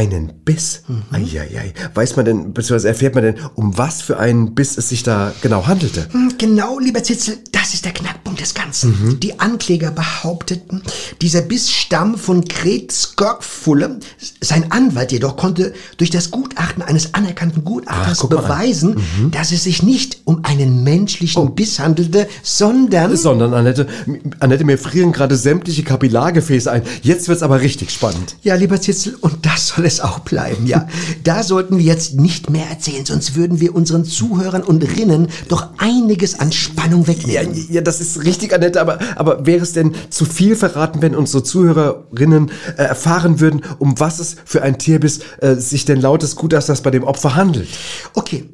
Einen Biss? Mhm. Eieiei. Weiß man denn, beziehungsweise erfährt man denn, um was für einen Biss es sich da genau handelte? Hm, Genau, lieber Zitzel, das ist der Knackpunkt des Ganzen. Mhm. Die Ankläger behaupteten, dieser Biss stamm von Gret Skörkfulle. Sein Anwalt jedoch konnte durch das Gutachten eines anerkannten Gutachters Ach, an. Mhm. beweisen, dass es sich nicht um einen menschlichen Oh. Biss handelte, sondern... Sondern, Annette, Annette, mir frieren gerade sämtliche Kapillargefäße ein. Jetzt wird's aber richtig spannend. Ja, lieber Zitzel, und das soll es auch bleiben, ja. Da sollten wir jetzt nicht mehr erzählen, sonst würden wir unseren Zuhörern und Rinnen doch einiges an Spannung Ja, wegnehmen. ja, das ist richtig, Annette, aber, aber wäre es denn zu viel verraten, wenn unsere Zuhörerinnen äh, erfahren würden, um was es für ein Tierbiss äh, sich denn laut des Gutachters bei dem Opfer handelt? Okay.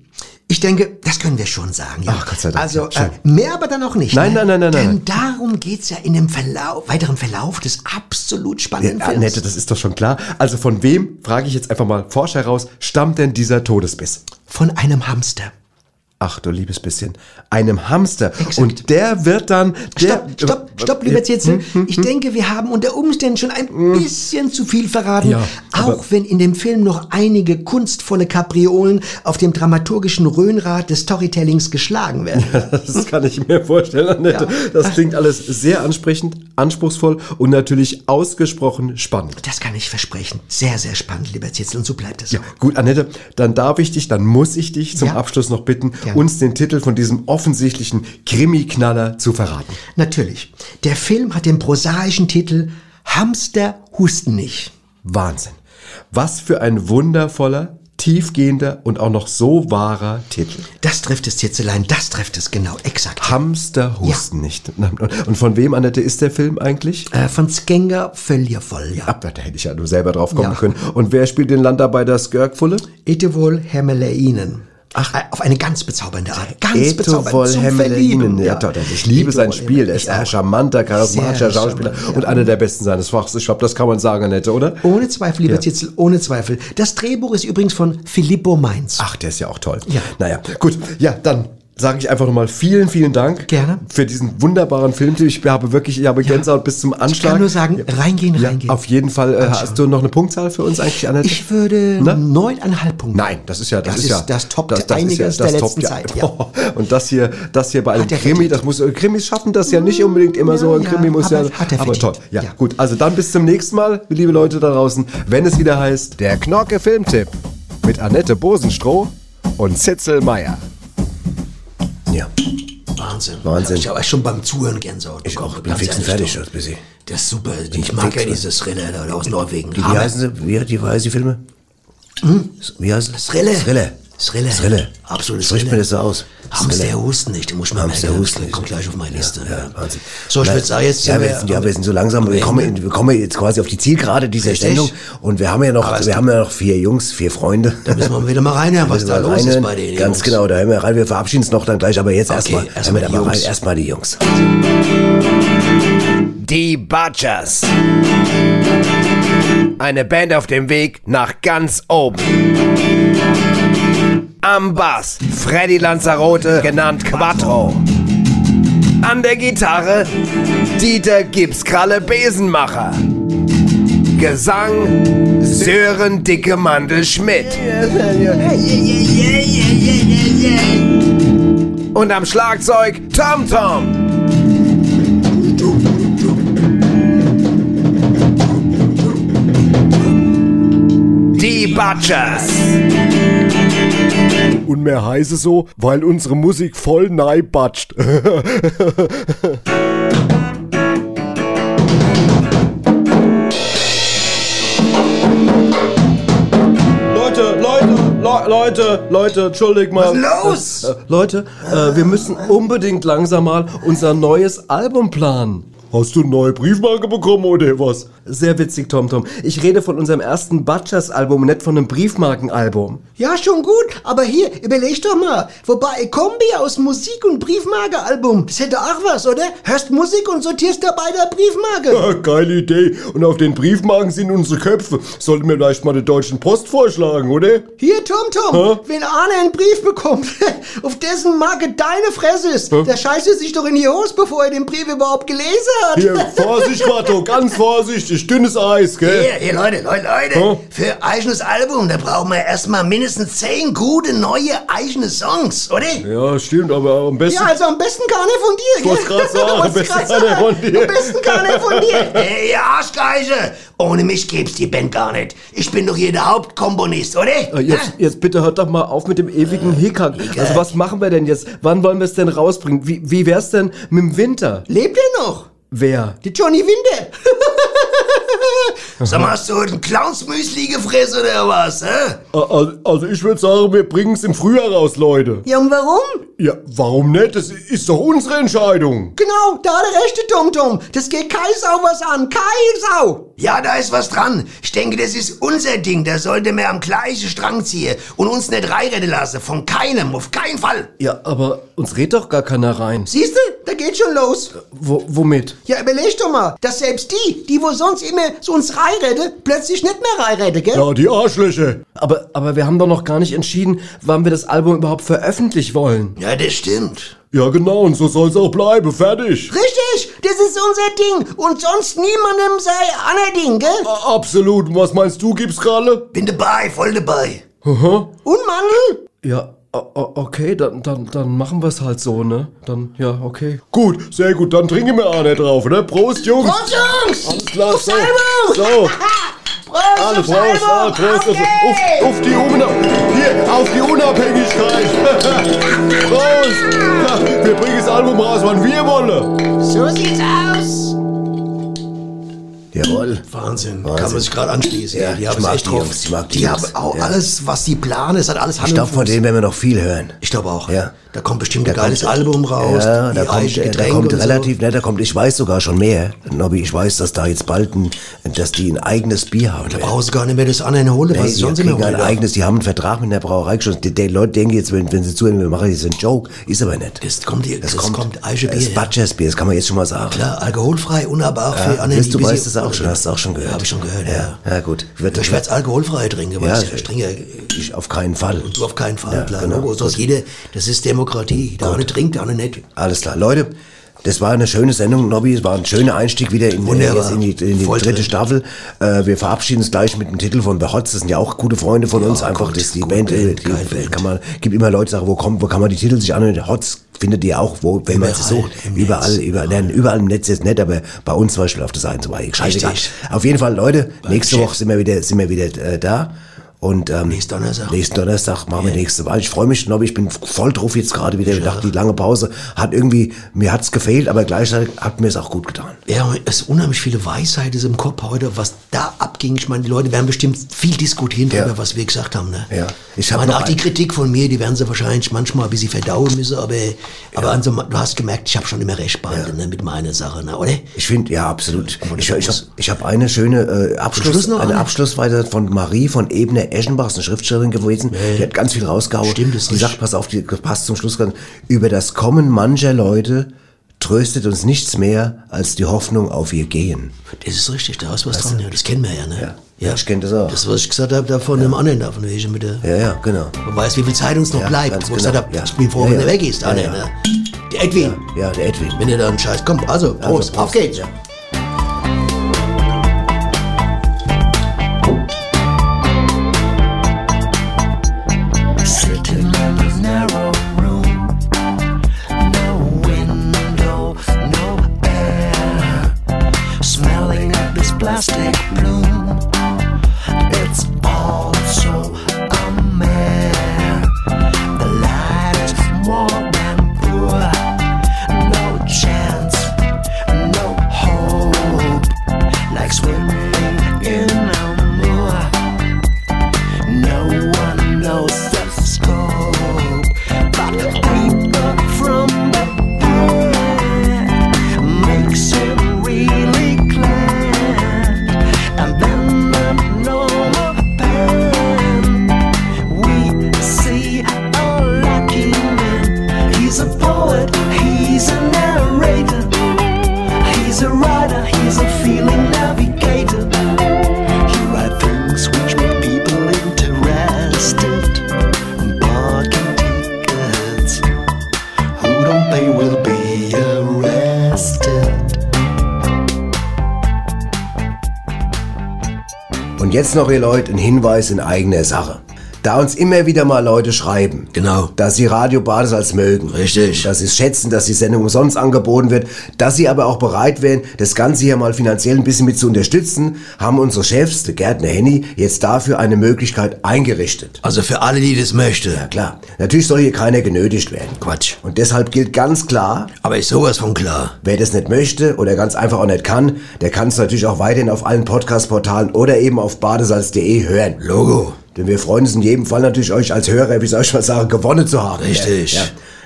Ich denke, das können wir schon sagen. Ja. Ach, Gott sei Dank, Also ja, äh, mehr aber dann noch nicht. Nein, ne? nein, nein, nein, Denn nein. darum geht's ja in dem Verlauf, weiteren Verlauf des absolut spannenden Ja, Films. Annette, das ist doch schon klar. Also von wem, frage ich jetzt einfach mal forsch heraus, stammt denn dieser Todesbiss? Von einem Hamster. Ach du liebes bisschen, einem Hamster. Und der wird dann... Der, Stopp, stopp, stopp, lieber Zitzel. Ich denke, wir haben unter Umständen schon ein bisschen zu viel verraten. Ja, auch wenn in dem Film noch einige kunstvolle Kapriolen auf dem dramaturgischen Röhnrad des Storytellings geschlagen werden. Das kann ich mir vorstellen, Annette. Ja. Das klingt alles sehr ansprechend, anspruchsvoll und natürlich ausgesprochen spannend. Das kann ich versprechen. Sehr, sehr spannend, lieber Zitzel. Und so bleibt es Ja, auch. gut, Annette, dann darf ich dich, dann muss ich dich zum Ja. Abschluss noch bitten, Gerne. uns den Titel von diesem offensichtlichen Krimi-Knaller zu verraten. Natürlich. Der Film hat den prosaischen Titel Hamster husten nicht. Wahnsinn. Was für ein wundervoller, tiefgehender und auch noch so wahrer Titel. Das trifft es, Zitzelein, das trifft es genau, exakt. Hamster husten nicht. Und von wem, Annette, ist der Film eigentlich? Äh, von Skenga Völjervoll, ja. Ab, da hätte ich ja nur selber drauf kommen Ja. können. Und wer spielt den Landarbeiter Skirkfulle? Etewol Hemmeleinen. Ach, auf eine ganz bezaubernde Art. Ganz bezaubernd. Etowol zum. Verlieben, Ja, toll. Ich liebe sein Etowol Spiel. Er ist ein charmanter, charismatischer Schauspieler charmant, ja. und einer der besten seines Fachs. Ich glaube, das kann man sagen, Annette, oder? Ohne Zweifel, lieber Ja. Zitzel, ohne Zweifel. Das Drehbuch ist übrigens von Filippo Mainz. Ach, der ist ja auch toll. Ja. Naja, gut. Ja, dann sage ich einfach nochmal vielen, vielen Dank. Gerne. Für diesen wunderbaren Filmtipp. Ich habe wirklich, ich habe Gänsehaut bis zum Anschlag. Ich kann nur sagen, reingehen, ja, reingehen. Auf jeden Fall. Äh, hast du noch eine Punktzahl für uns eigentlich, Annette? Ich würde neuneinhalb Punkte. Nein, das ist ja, das, Das ist ja das toppt das, das einiges ist ja, das der letzten ja. Zeit, ja. Und das hier, das hier bei einem Krimi, das muss Krimis schaffen, das ja nicht unbedingt immer so. Ein Krimi muss aber ja, hat er aber toll. Ja, gut. Also dann bis zum nächsten Mal, liebe Leute da draußen, wenn es wieder heißt Der Knorke Filmtipp mit Annette Bosenstroh und Zitzel Meier. Ja, Wahnsinn. Wahnsinn. Ich habe schon beim Zuhören Gänsehaut. ich bekommen, auch. Bin fix und fertig, das bisschen. Das ist super. Ich mag fix, ja dieses Thriller da aus Norwegen. Wie, wie heißen sie? Wie, die, wie heißen die Filme? Wie heißen sie? Thriller. Thriller. Thriller. Thriller. Absolut Spricht mir das so aus? Hamster husten nicht, den muss man Hamster merken. husten nicht. Kommt gleich auf meine Liste. Ja, Wahnsinn. So, ich würde sagen, jetzt ja, sind wir, wir sind- ja, wir sind so langsam, am wir kommen, wir kommen jetzt quasi auf die Zielgerade dieser Richtig. Sendung und wir haben ja noch, wir haben ja noch vier Jungs, vier Freunde. Da müssen wir wieder mal reinhören, was da wir los ist bei den Ganz Jungs. genau, da hören wir rein. Wir verabschieden uns noch dann gleich, aber jetzt Okay, erstmal erst mal da die mal. Erstmal die Jungs. Die Butchers. Eine Band auf dem Weg nach ganz oben. Am Bass Freddy Lanzarote, genannt Quattro. An der Gitarre Dieter Gipskralle Besenmacher. Gesang Sören Dicke Mandel Schmidt. Und am Schlagzeug Tom Tom. Die Butchers. Und mehr heiße so, weil unsere Musik voll neibatscht. Leute, Leute, Le Leute, Leute, entschuldigt mal. Was ist los? Äh, äh, Leute, äh, wir müssen unbedingt langsam mal unser neues Album planen. Hast du eine neue Briefmarke bekommen oder was? Sehr witzig, TomTom. Ich rede von unserem ersten Butchers-Album, nicht von einem Briefmarkenalbum. Ja, schon gut, aber hier, überleg doch mal. Wobei, Kombi aus Musik und Briefmarke-Album, das hätte auch was, oder? Hörst Musik und sortierst dabei der Briefmarke. Ah, geile Idee. Und auf den Briefmarken sind unsere Köpfe. Sollten wir vielleicht mal der Deutschen Post vorschlagen, oder? Hier, TomTom, wenn Arne einen Brief bekommt, auf dessen Marke deine Fresse ist, der scheißt sich doch in die Hose, bevor er den Brief überhaupt gelesen hat. Hier, Vorsicht, Watto, ganz vorsichtig, dünnes Eis, gell? Hier, hier, Leute, Leute, Leute. Hm? Für eigenes Album, da brauchen wir erstmal mindestens zehn gute, neue, eigene Songs, oder? Ja, stimmt, aber am besten... Ja, also am besten gar nicht von dir, Ich wollt's grad sagen, am besten gar nicht von dir. Am besten gar nicht von dir. Ey, ihr Arschgeiche! Ohne mich gäb's die Band gar nicht. Ich bin doch hier der Hauptkomponist, oder? Äh, Jetzt, jetzt bitte hört doch mal auf mit dem ewigen Hickhack. Also was machen wir denn jetzt? Wann wollen wir es denn rausbringen? Wie, wie wär's denn mit dem Winter? Lebt er noch? Wer? Die Johnny Winter. Sag mal, hast du heute ein Clownsmüsli gefressen oder was, hä? Also also ich würde sagen, wir bringen's im Frühjahr raus, Leute. Ja, und warum? Ja, warum nicht? Das ist doch unsere Entscheidung. Genau, da der rechte Tom-Tom. Das geht kein Sau was an. Kein Sau. Ja, da ist was dran. Ich denke, das ist unser Ding. Da sollte man am gleichen Strang ziehen und uns nicht reinrennen lassen. Von keinem, auf keinen Fall. Ja, aber uns redet doch gar keiner rein. Siehste, da geht schon los. Wo, womit? Ja, überleg doch mal, dass selbst die, die wo sonst immer so uns reinreden, plötzlich nicht mehr reinreden, gell? Ja, die Arschlöcher. Aber, aber wir haben doch noch gar nicht entschieden, wann wir das Album überhaupt veröffentlichen wollen. Ja, das stimmt. Ja, genau, und so soll's auch bleiben. Fertig. Richtig, das ist unser Ding. Und sonst niemandem sei aner Ding, gell? A- Absolut. Und was meinst du, gibt's Kralle? Bin dabei, voll dabei. Aha. Und Mandel? Ja, okay, dann, dann, dann machen wir es halt so, ne? Dann, ja, okay. Gut, sehr gut. Dann trinken wir auch nicht drauf, ne? Prost, Jungs. Prost, Jungs! Alles klar, so. Album! So. Prost, Alle Prost, alle Prost. Okay. Auf, auf, die Una hier, auf die Unabhängigkeit. Prost. Ja, wir bringen das Album raus, wann wir wollen. So sieht's aus. Jawohl. Wahnsinn. Kann man sich gerade anschließen. Ja, die haben es echt die drauf. Jungs, ich mag die die haben auch Ja. alles, was sie planen, es hat alles Hand Ich glaube, von denen werden wir noch viel hören. Ich glaube auch. Ja. Da kommt bestimmt Da ein geiles kommt- Album raus. Ja, die da kommt, eigenen da kommt relativ, ne, da kommt, ich weiß sogar schon mehr, Nobby, ich weiß, dass da jetzt bald ein, dass die ein eigenes Bier haben. So. Da brauchst du gar nicht mehr das andere holen, Nee, was sie die sonst immer ein eigenes, die haben einen Vertrag mit der Brauerei geschlossen. Die, die Leute denken jetzt, wenn, wenn sie zuhören, wir machen jetzt einen Joke, ist aber nicht. Das kommt, hier- das kommt Eiche Das Bier. ist Butchers Bier, das kann man jetzt schon mal sagen. Klar, alkoholfrei, unnahbar auch für Ja, andere, weißt du die weißt das auch schon, hast du auch schon gehört. Ja, hab ich schon gehört, ja. Ja, gut. Wird, Ich werde alkoholfrei trinken, Ja, weißt du. Ich trinke ja ich auf keinen Fall. du auf keinen Fall, Ja, klar. genau. Sonst jeder, das ist Demokratie. Der eine trinkt, der andere nicht. Alles klar. Leute, das war eine schöne Sendung, Nobby. Es war ein schöner Einstieg wieder in, Wunderbar. in die, in die dritte drin. Staffel. Äh, wir verabschieden uns gleich mit dem Titel von The Hots. Das sind ja auch gute Freunde von uns. Einfach gut, das, die Band, äh, Band, geile die, Band. kann man, gibt immer Leute, sagen, wo kommt, wo kann man die Titel sich anhören? The Hots findet ihr auch, wo, wenn man sie Überall sucht. Überall, überall, nein, überall im Netz ist nicht, aber bei uns zum Beispiel auf der Seite. Scheißegal. Richtig. Auf jeden Fall, Leute, nächste Chef. Woche sind wir wieder, sind wir wieder äh, da. Und ähm, Nächsten Donnerstag. Nächsten Donnerstag machen wir nächste Woche. Ich freue mich, Nobby, ich bin voll drauf jetzt gerade wieder. Ich dachte, die lange Pause hat irgendwie, mir hat's gefehlt, aber gleichzeitig hat mir es auch gut getan. Ja, es ist unheimlich viele Weisheiten im Kopf heute, was da abging. Ich meine, die Leute werden bestimmt viel diskutieren Ja. darüber, was wir gesagt haben. Ne? Ja. Ich hab meine, auch die Kritik von mir, die werden sie wahrscheinlich manchmal ein bisschen verdauen müssen, aber, aber also, du hast gemerkt, ich habe schon immer recht behalten ne, mit meiner Sache, ne, oder? Ich finde, ja, absolut. Aber Ich, ich habe ich hab eine schöne äh, Abschluss, eine? Abschlussweise von Marie von Ebner Eschenbach, ist eine Schriftstellerin gewesen. Die hat ganz viel rausgehauen. Stimmt, das die sagt, pass auf, die passt zum Schluss ganz, über das Kommen mancher Leute tröstet uns nichts mehr als die Hoffnung auf ihr Gehen. Das ist richtig, da ist was dran, ja, das kennen wir ja, ne? Ja. Ja, ich kenn das auch. Das, was ich gesagt habe, da von dem anderen, da von welchem mit der, Ja, ja, genau. man weiß, wie viel Zeit uns noch Ja, bleibt, wo ich genau, gesagt habe, ja. ich bin froh, Ja, wenn ja. er weg ist, Ja, einer, ja. ne? Der Edwin, Ja, der Edwin. wenn er dann scheißt, komm, also, Prost, Also, Prost. auf geht's. Noch, ihr Leute, ein Hinweis in eigener Sache. Da uns immer wieder mal Leute schreiben, Genau. dass sie Radio Badesalz mögen. Richtig. Dass sie es schätzen, dass die Sendung umsonst angeboten wird, dass sie aber auch bereit wären, das Ganze hier mal finanziell ein bisschen mit zu unterstützen, haben unsere Chefs, der Gärtner Henny, jetzt dafür eine Möglichkeit eingerichtet. Also für alle, die das möchten. Ja klar, natürlich soll hier keiner genötigt werden. Quatsch. Und deshalb gilt ganz klar, Aber ist sowas von klar. Wer das nicht möchte oder ganz einfach auch nicht kann, der kann es natürlich auch weiterhin auf allen Podcast-Portalen oder eben auf badesalz.de hören. Logo. Denn wir freuen uns in jedem Fall natürlich, euch als Hörer, wie soll ich mal sagen, gewonnen zu haben. Richtig. Ja.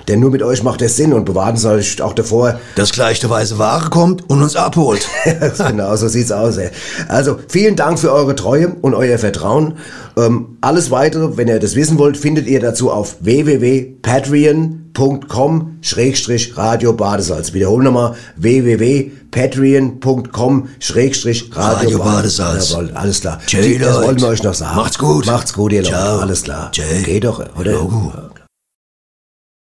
Denn nur mit euch macht es Sinn und bewahren uns natürlich auch davor. Dass gleich der weiße Ware kommt und uns abholt. genau, so sieht's aus. Ey. Also, vielen Dank für eure Treue und euer Vertrauen. Ähm, alles weitere, wenn ihr das wissen wollt, findet ihr dazu auf www.patreon.com-radio Badesalz. Wiederholen nochmal www.patreon.com-radio Radio Badesalz. Alles klar. Tschö, das wollten wir euch noch sagen. Macht's gut. Macht's gut, ihr Leute. Alles klar. Tschö. Geht doch, oder? Logo.